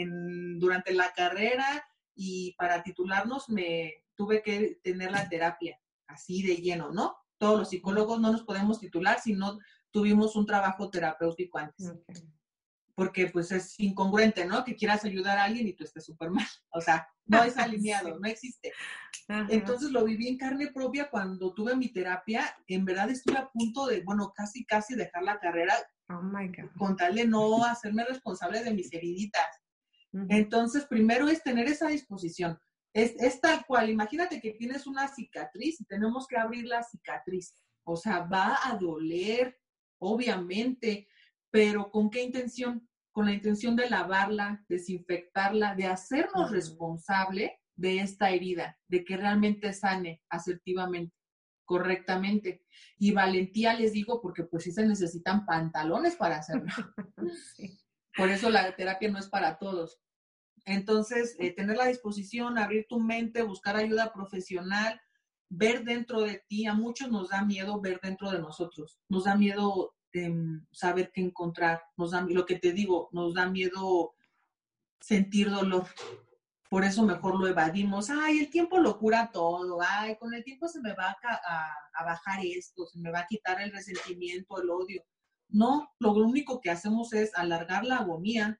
B: durante la carrera y para titularnos me tuve que tener la terapia así de lleno, ¿no? Todos los psicólogos no nos podemos titular si no tuvimos un trabajo terapéutico antes porque pues es incongruente, ¿no? Que quieras ayudar a alguien y tú estés súper mal. O sea, no es alineado, no existe. Entonces lo viví en carne propia cuando tuve mi terapia. En verdad estuve a punto de, bueno, casi, casi dejar la carrera
A: oh my God.
B: con tal de no hacerme responsable de mis heriditas. Entonces, primero es tener esa disposición. Es, es tal cual, imagínate que tienes una cicatriz y tenemos que abrir la cicatriz. O sea, va a doler, obviamente, pero ¿con qué intención? Con la intención de lavarla, desinfectarla, de hacernos responsable de esta herida, de que realmente sane asertivamente, correctamente. Y valentía les digo porque pues sí se necesitan pantalones para hacerlo. Por eso la terapia no es para todos. Entonces, eh, tener la disposición, abrir tu mente, buscar ayuda profesional, ver dentro de ti. A muchos nos da miedo ver dentro de nosotros. Nos da miedo Mm, saber qué encontrar. Nos da, lo que te digo, nos da miedo sentir dolor. Por eso mejor lo evadimos. Ay, el tiempo lo cura todo. Ay, con el tiempo se me va a, bajar esto, se me va a quitar el resentimiento, el odio. No, lo único que hacemos es alargar la agonía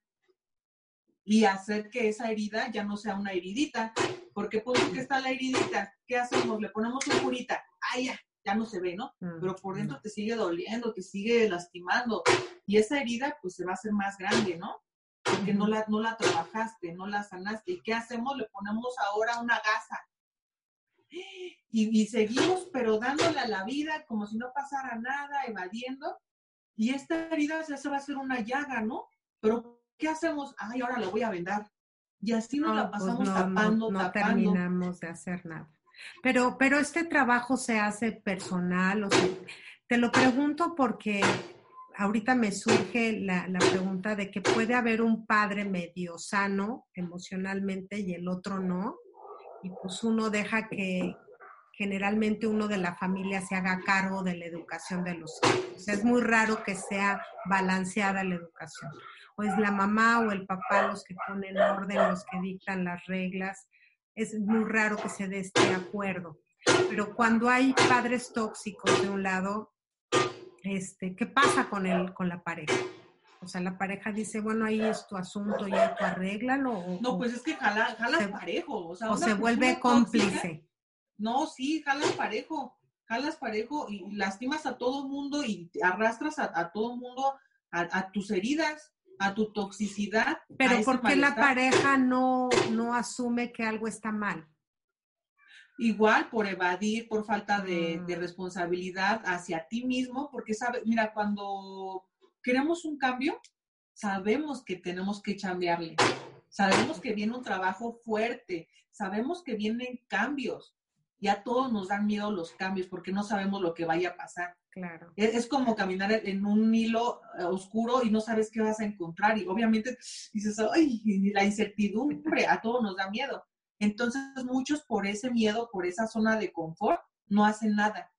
B: y hacer que esa herida ya no sea una heridita. Porque pues que está la heridita, ¿qué hacemos? Le ponemos un curita. Ay, ya, ya no se ve, ¿no? Mm, Pero por dentro te sigue doliendo, te sigue lastimando. Y esa herida, pues se va a hacer más grande, ¿no? Porque no la, no la trabajaste, no la sanaste. ¿Y qué hacemos? Le ponemos ahora una gasa. Y, y seguimos, pero dándole a la vida como si no pasara nada, evadiendo. Y esta herida ya se va a hacer una llaga, ¿no? Pero ¿qué hacemos? Ay, ahora lo voy a vendar. Y así nos la pues pasamos tapando,
A: no,
B: no
A: terminamos de hacer nada. Pero, pero este trabajo se hace personal, o sea, te lo pregunto porque ahorita me surge la, la, pregunta de que puede haber un padre medio sano emocionalmente y el otro no, y pues uno deja que, generalmente uno de la familia se haga cargo de la educación de los hijos. Es muy raro que sea balanceada la educación. O es la mamá o el papá los que ponen orden, los que dictan las reglas. Es muy raro que se dé este acuerdo. Pero cuando hay padres tóxicos de un lado, este, ¿qué pasa con, el, con la pareja? O sea, la pareja dice, bueno, ahí es tu asunto, ya tú arréglalo.
B: no, pues es que jala, jalas parejo. O, sea,
A: o se vuelve cómplice.
B: no, sí, jalas parejo. Jalas parejo y lastimas a todo mundo y arrastras a, a todo mundo a, tus heridas, a tu toxicidad.
A: Pero ¿por qué la pareja no, no asume que algo está mal?
B: Igual por evadir, por falta de, de, mm. responsabilidad hacia ti mismo, porque sabes, mira, cuando queremos un cambio, sabemos que tenemos que cambiarle. Sabemos que viene un trabajo fuerte, sabemos que vienen cambios. Y a todos nos dan miedo los cambios porque no sabemos lo que vaya a pasar.
A: Claro.
B: Es, como caminar en un hilo eh, oscuro y no sabes qué vas a encontrar. Y obviamente dices, ay, la incertidumbre, a todos nos da miedo. Entonces muchos por ese miedo, por esa zona de confort, no hacen nada.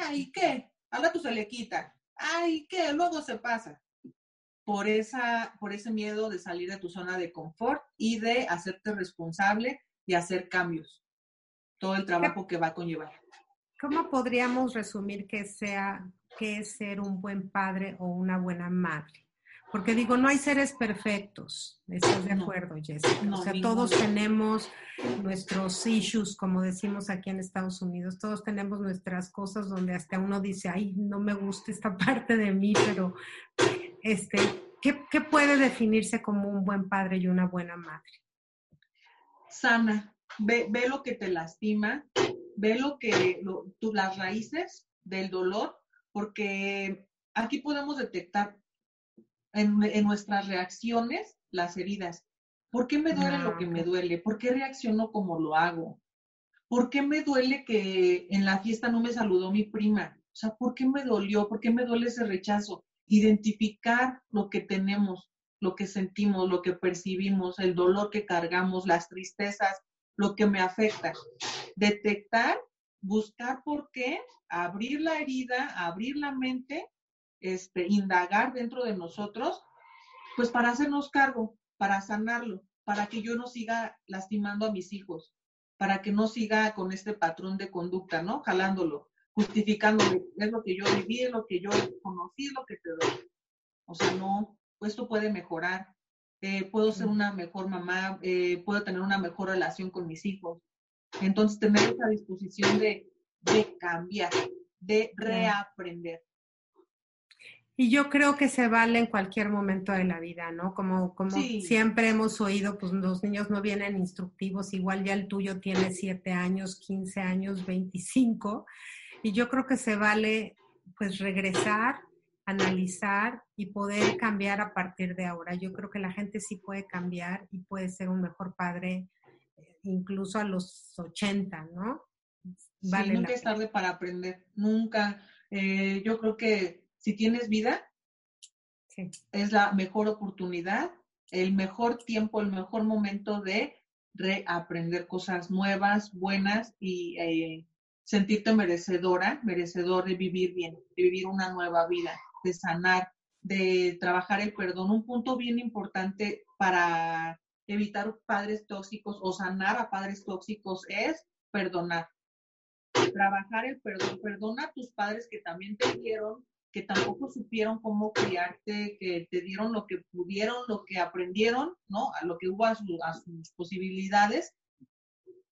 B: Ay, ¿qué? Al rato se le quita ay, ¿qué? Luego se pasa. Por, esa, por ese miedo de salir de tu zona de confort y de hacerte responsable y hacer cambios. Todo el trabajo que va a conllevar.
A: ¿Cómo podríamos resumir que sea que es ser un buen padre o una buena madre? Porque digo, no hay seres perfectos, ¿estás de acuerdo, Jessica? o sea, todos tenemos nuestros issues, como decimos aquí en Estados Unidos, todos tenemos nuestras cosas donde hasta uno dice, ay, no me gusta esta parte de mí, pero este, ¿qué, qué puede definirse como un buen padre y una buena madre?
B: Sana, ve, ve lo que te lastima, ve lo que, las raíces del dolor, porque aquí podemos detectar en, nuestras reacciones las heridas. ¿Por qué me duele lo que me duele? ¿Por qué reacciono como lo hago? ¿Por qué me duele que en la fiesta no me saludó mi prima? O sea, ¿por qué me dolió? ¿Por qué me duele ese rechazo? Identificar lo que tenemos, lo que sentimos, lo que percibimos, el dolor que cargamos, las tristezas, lo que me afecta. Detectar, buscar por qué, abrir la herida, abrir la mente este, indagar dentro de nosotros, pues para hacernos cargo, para sanarlo, para que yo no siga lastimando a mis hijos, para que no siga con este patrón de conducta, ¿no? Jalándolo, justificándole, es lo que yo viví, es lo que yo conocí, es lo que te doy. O sea, no, esto puede mejorar, eh, puedo ser una mejor mamá, eh, puedo tener una mejor relación con mis hijos. Entonces, tener esa disposición de, de cambiar, de reaprender.
A: Y yo creo que se vale en cualquier momento de la vida, ¿no? Como, como siempre hemos oído, pues los niños no vienen instructivos, igual ya el tuyo tiene 7 años, 15 años, 25, y yo creo que se vale pues regresar, analizar y poder cambiar a partir de ahora. Yo creo que la gente sí puede cambiar y puede ser un mejor padre eh, incluso a los 80, ¿no?
B: Vale nunca es tarde para aprender, nunca. Eh, yo creo que si tienes vida, es la mejor oportunidad, el mejor tiempo, el mejor momento de reaprender cosas nuevas, buenas y eh, sentirte merecedora, merecedor de vivir bien, de vivir una nueva vida, de sanar, de trabajar el perdón. Un punto bien importante para evitar padres tóxicos o sanar a padres tóxicos es perdonar. Trabajar el perdón. Perdona a tus padres que también te dieron que tampoco supieron cómo criarte, que te dieron lo que pudieron, lo que aprendieron, ¿no? A lo que hubo a, sus posibilidades.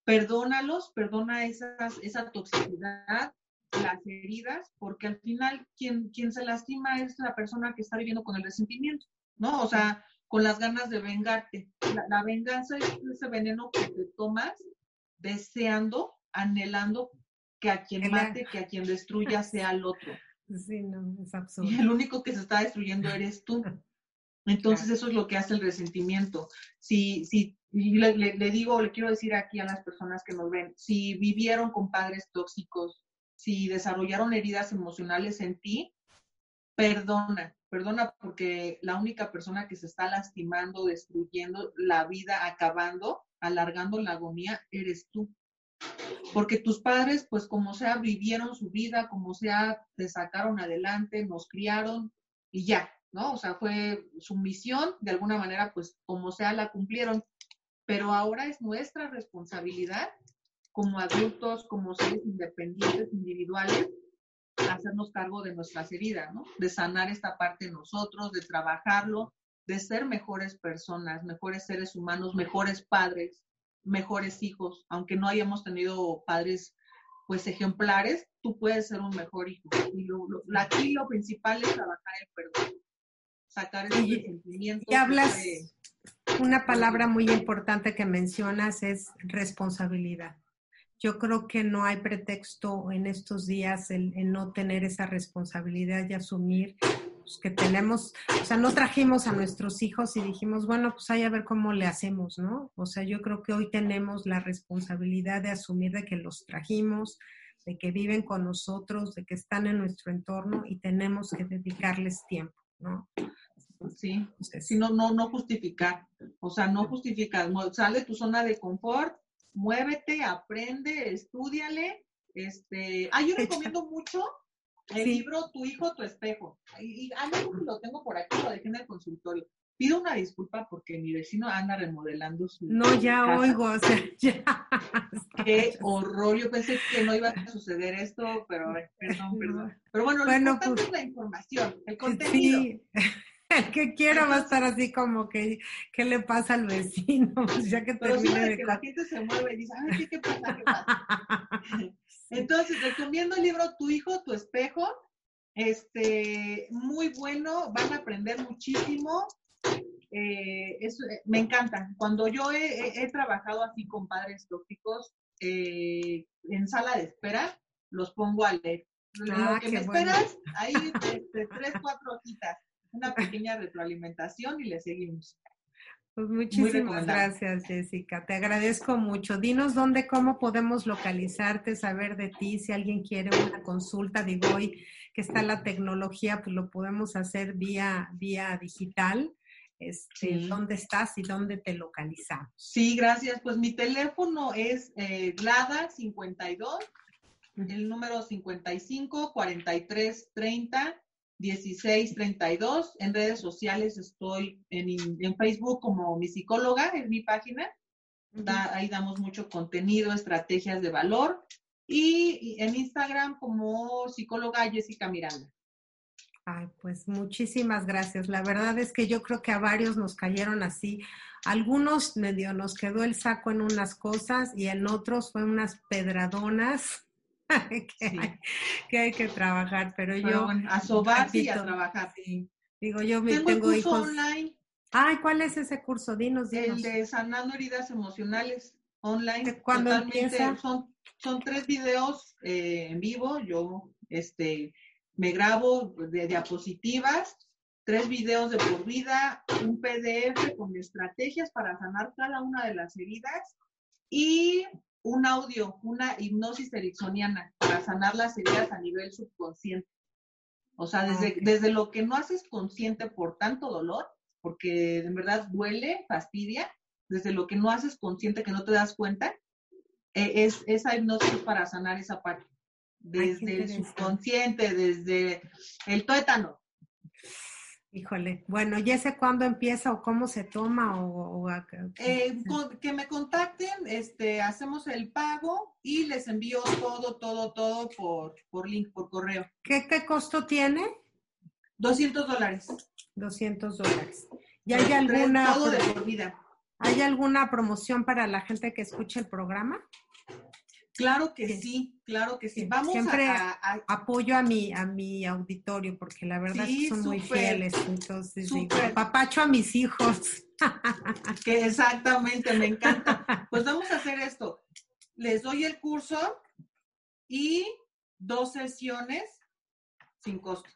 B: Perdónalos, perdona esa toxicidad, las heridas, porque al final quien, quien se lastima es la persona que está viviendo con el resentimiento, ¿no? O sea, con las ganas de vengarte. La, la venganza es ese veneno que te tomas deseando, anhelando que a quien mate, que a quien destruya sea el otro.
A: Sí, no, es absurdo.
B: Y el único que se está destruyendo eres tú. Entonces eso es lo que hace el resentimiento. Si, si le, le, digo, le quiero decir aquí a las personas que nos ven, si vivieron con padres tóxicos, si desarrollaron heridas emocionales en ti, perdona, perdona porque la única persona que se está lastimando, destruyendo la vida, acabando, alargando la agonía, eres tú. porque tus padres, pues como sea, vivieron su vida, como sea, te sacaron adelante, nos criaron y ya, ¿no? O sea, fue su misión, de alguna manera, pues como sea, la cumplieron. Pero ahora es nuestra responsabilidad como adultos, como seres independientes, individuales, hacernos cargo de nuestras heridas, ¿no? De sanar esta parte de nosotros, de trabajarlo, de ser mejores personas, mejores seres humanos, mejores padres, mejores hijos, aunque no hayamos tenido padres pues ejemplares, tú puedes ser un mejor hijo. Y lo, aquí lo principal es trabajar el perdón, sacar esos sentimientos.
A: Y hablas, una palabra muy importante que mencionas es responsabilidad. Yo creo que no hay pretexto en estos días en, no tener esa responsabilidad y asumir pues, que tenemos, o sea, no trajimos a nuestros hijos y dijimos, bueno, pues hay a ver cómo le hacemos, ¿no? O sea, yo creo que hoy tenemos la responsabilidad de asumir de que los trajimos, de que viven con nosotros, de que están en nuestro entorno y tenemos que dedicarles tiempo, ¿no?
B: Sí, si no, no, no justificar, o sea, no justificar, sale tu zona de confort muévete, aprende, estudiale. Este, ah, yo recomiendo mucho el libro Tu hijo, tu espejo. Y, ah, no, lo tengo por aquí, lo dejé en el consultorio. Pido una disculpa porque mi vecino anda remodelando su.
A: No, ya oigo, o sea, ya.
B: Qué horror. Yo pensé que no iba a suceder esto, pero perdón, perdón. Pero bueno, lo importante pues, es la información, el contenido. Sí.
A: El que quiera va a estar así como que, ¿qué le pasa al vecino? Pues ya que termine
B: de... que la gente se mueve y dice, ay, ¿qué, pasa? ¿Qué pasa? Entonces, recomiendo el libro Tu hijo, tu espejo. Este, muy bueno, van a aprender muchísimo. Eh, eh, me encanta. Cuando yo he, trabajado así con padres tóxicos, eh, en sala de espera, los pongo a leer. Ah, Lo que me esperas, ahí tres, cuatro hojitas una pequeña retroalimentación y le seguimos.
A: Pues muchísimas gracias, Jessica. Te agradezco mucho. Dinos dónde, cómo podemos localizarte, saber de ti, si alguien quiere una consulta, digo hoy que está la tecnología, pues lo podemos hacer vía, vía digital. Este, ¿Dónde estás y dónde te localizamos?
B: Sí, gracias. Pues mi teléfono es eh, GLADA 52, el número 55 43 30 1632. En redes sociales estoy en, Facebook como mi psicóloga, es mi página. ahí damos mucho contenido, estrategias de valor. Y, en Instagram como psicóloga Jessica Miranda.
A: Ay, pues muchísimas gracias. La verdad es que yo creo que a varios nos cayeron así. Algunos medio nos quedó el saco en unas cosas y en otros fue unas pedradonas que, hay, que, trabajar, pero, yo...
B: a sobarse y a trabajar.
A: Digo, yo me tengo, hijos... online. Ay, ¿cuál es ese curso? Dinos,
B: dinos. El de sanando heridas emocionales online.
A: ¿Cuándo empieza?
B: Son, son tres videos eh, en vivo. Yo este, me grabo de diapositivas, tres videos de por vida, un PDF con estrategias para sanar cada una de las heridas y un audio, una hipnosis ericksoniana para sanar las heridas a nivel subconsciente. O sea, desde, desde lo que no haces consciente por tanto dolor, porque en verdad duele, fastidia, desde lo que no haces consciente que no te das cuenta, e, es esa hipnosis para sanar esa parte. Desde el subconsciente, desde el tuétano,
A: Híjole, bueno, ¿ya sé cuándo empieza o cómo se toma o,
B: eh, que me contacten, este, hacemos el pago y les envío todo, todo, todo por, por link, por correo.
A: ¿Qué, qué costo tiene?
B: 200 dólares.
A: 200 dólares. ¿Y hay alguna,
B: todo de por vida.
A: ¿Hay alguna promoción para la gente que escuche el programa?
B: Claro que sí, claro que sí. Vamos
A: Siempre a, apoyo a mi, a mi auditorio porque la verdad son muy fieles. Entonces papacho a mis hijos.
B: que exactamente, me encanta. Pues vamos a hacer esto. Les doy el curso y dos sesiones sin costo.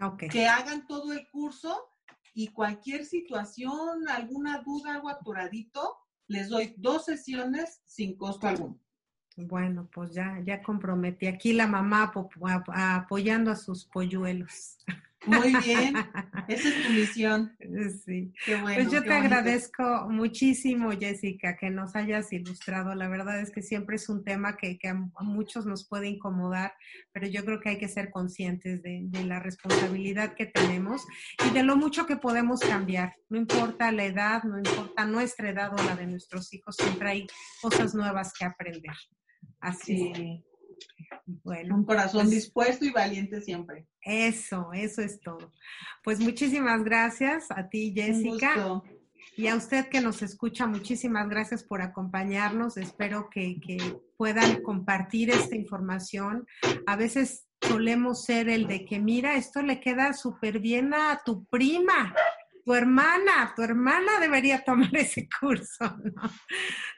A: Okay.
B: Que hagan todo el curso y cualquier situación, alguna duda, algo atoradito, les doy dos sesiones sin costo alguno.
A: Bueno, pues ya, ya comprometí aquí la mamá apoyando a sus polluelos.
B: Muy bien, esa es tu misión.
A: Sí.
B: Qué bueno.
A: Pues yo
B: qué
A: te
B: bonito.
A: agradezco muchísimo, Jessica, que nos hayas ilustrado. La verdad es que siempre es un tema que, que a muchos nos puede incomodar, pero yo creo que hay que ser conscientes de, de la responsabilidad que tenemos y de lo mucho que podemos cambiar. No importa la edad, no importa nuestra edad o la de nuestros hijos, siempre hay cosas nuevas que aprender. Así,
B: Sí,
A: bueno.
B: un corazón
A: pues-
B: dispuesto y valiente siempre.
A: Eso, eso es todo. Pues muchísimas gracias a ti, Jessica. Y a usted que nos escucha, muchísimas gracias por acompañarnos. Espero que, que puedan compartir esta información. A veces solemos ser el de que, mira, esto le queda súper bien a tu prima, tu hermana, tu hermana debería tomar ese curso. ¿no?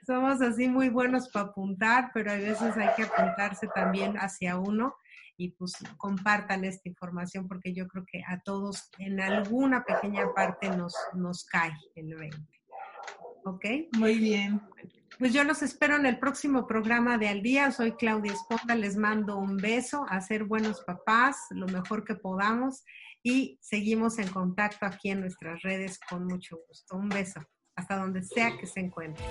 A: Somos así muy buenos para apuntar, pero a veces hay que apuntarse también hacia uno y pues compartan esta información porque yo creo que a todos en alguna pequeña parte nos, nos cae el 20. ¿Ok?
B: Muy bien.
A: Pues yo los espero en el próximo programa de Al Día. Soy Claudia Esponda, les mando un beso, a ser buenos papás, lo mejor que podamos y seguimos en contacto aquí en nuestras redes con mucho gusto. Un beso, hasta donde sea que se
C: encuentre.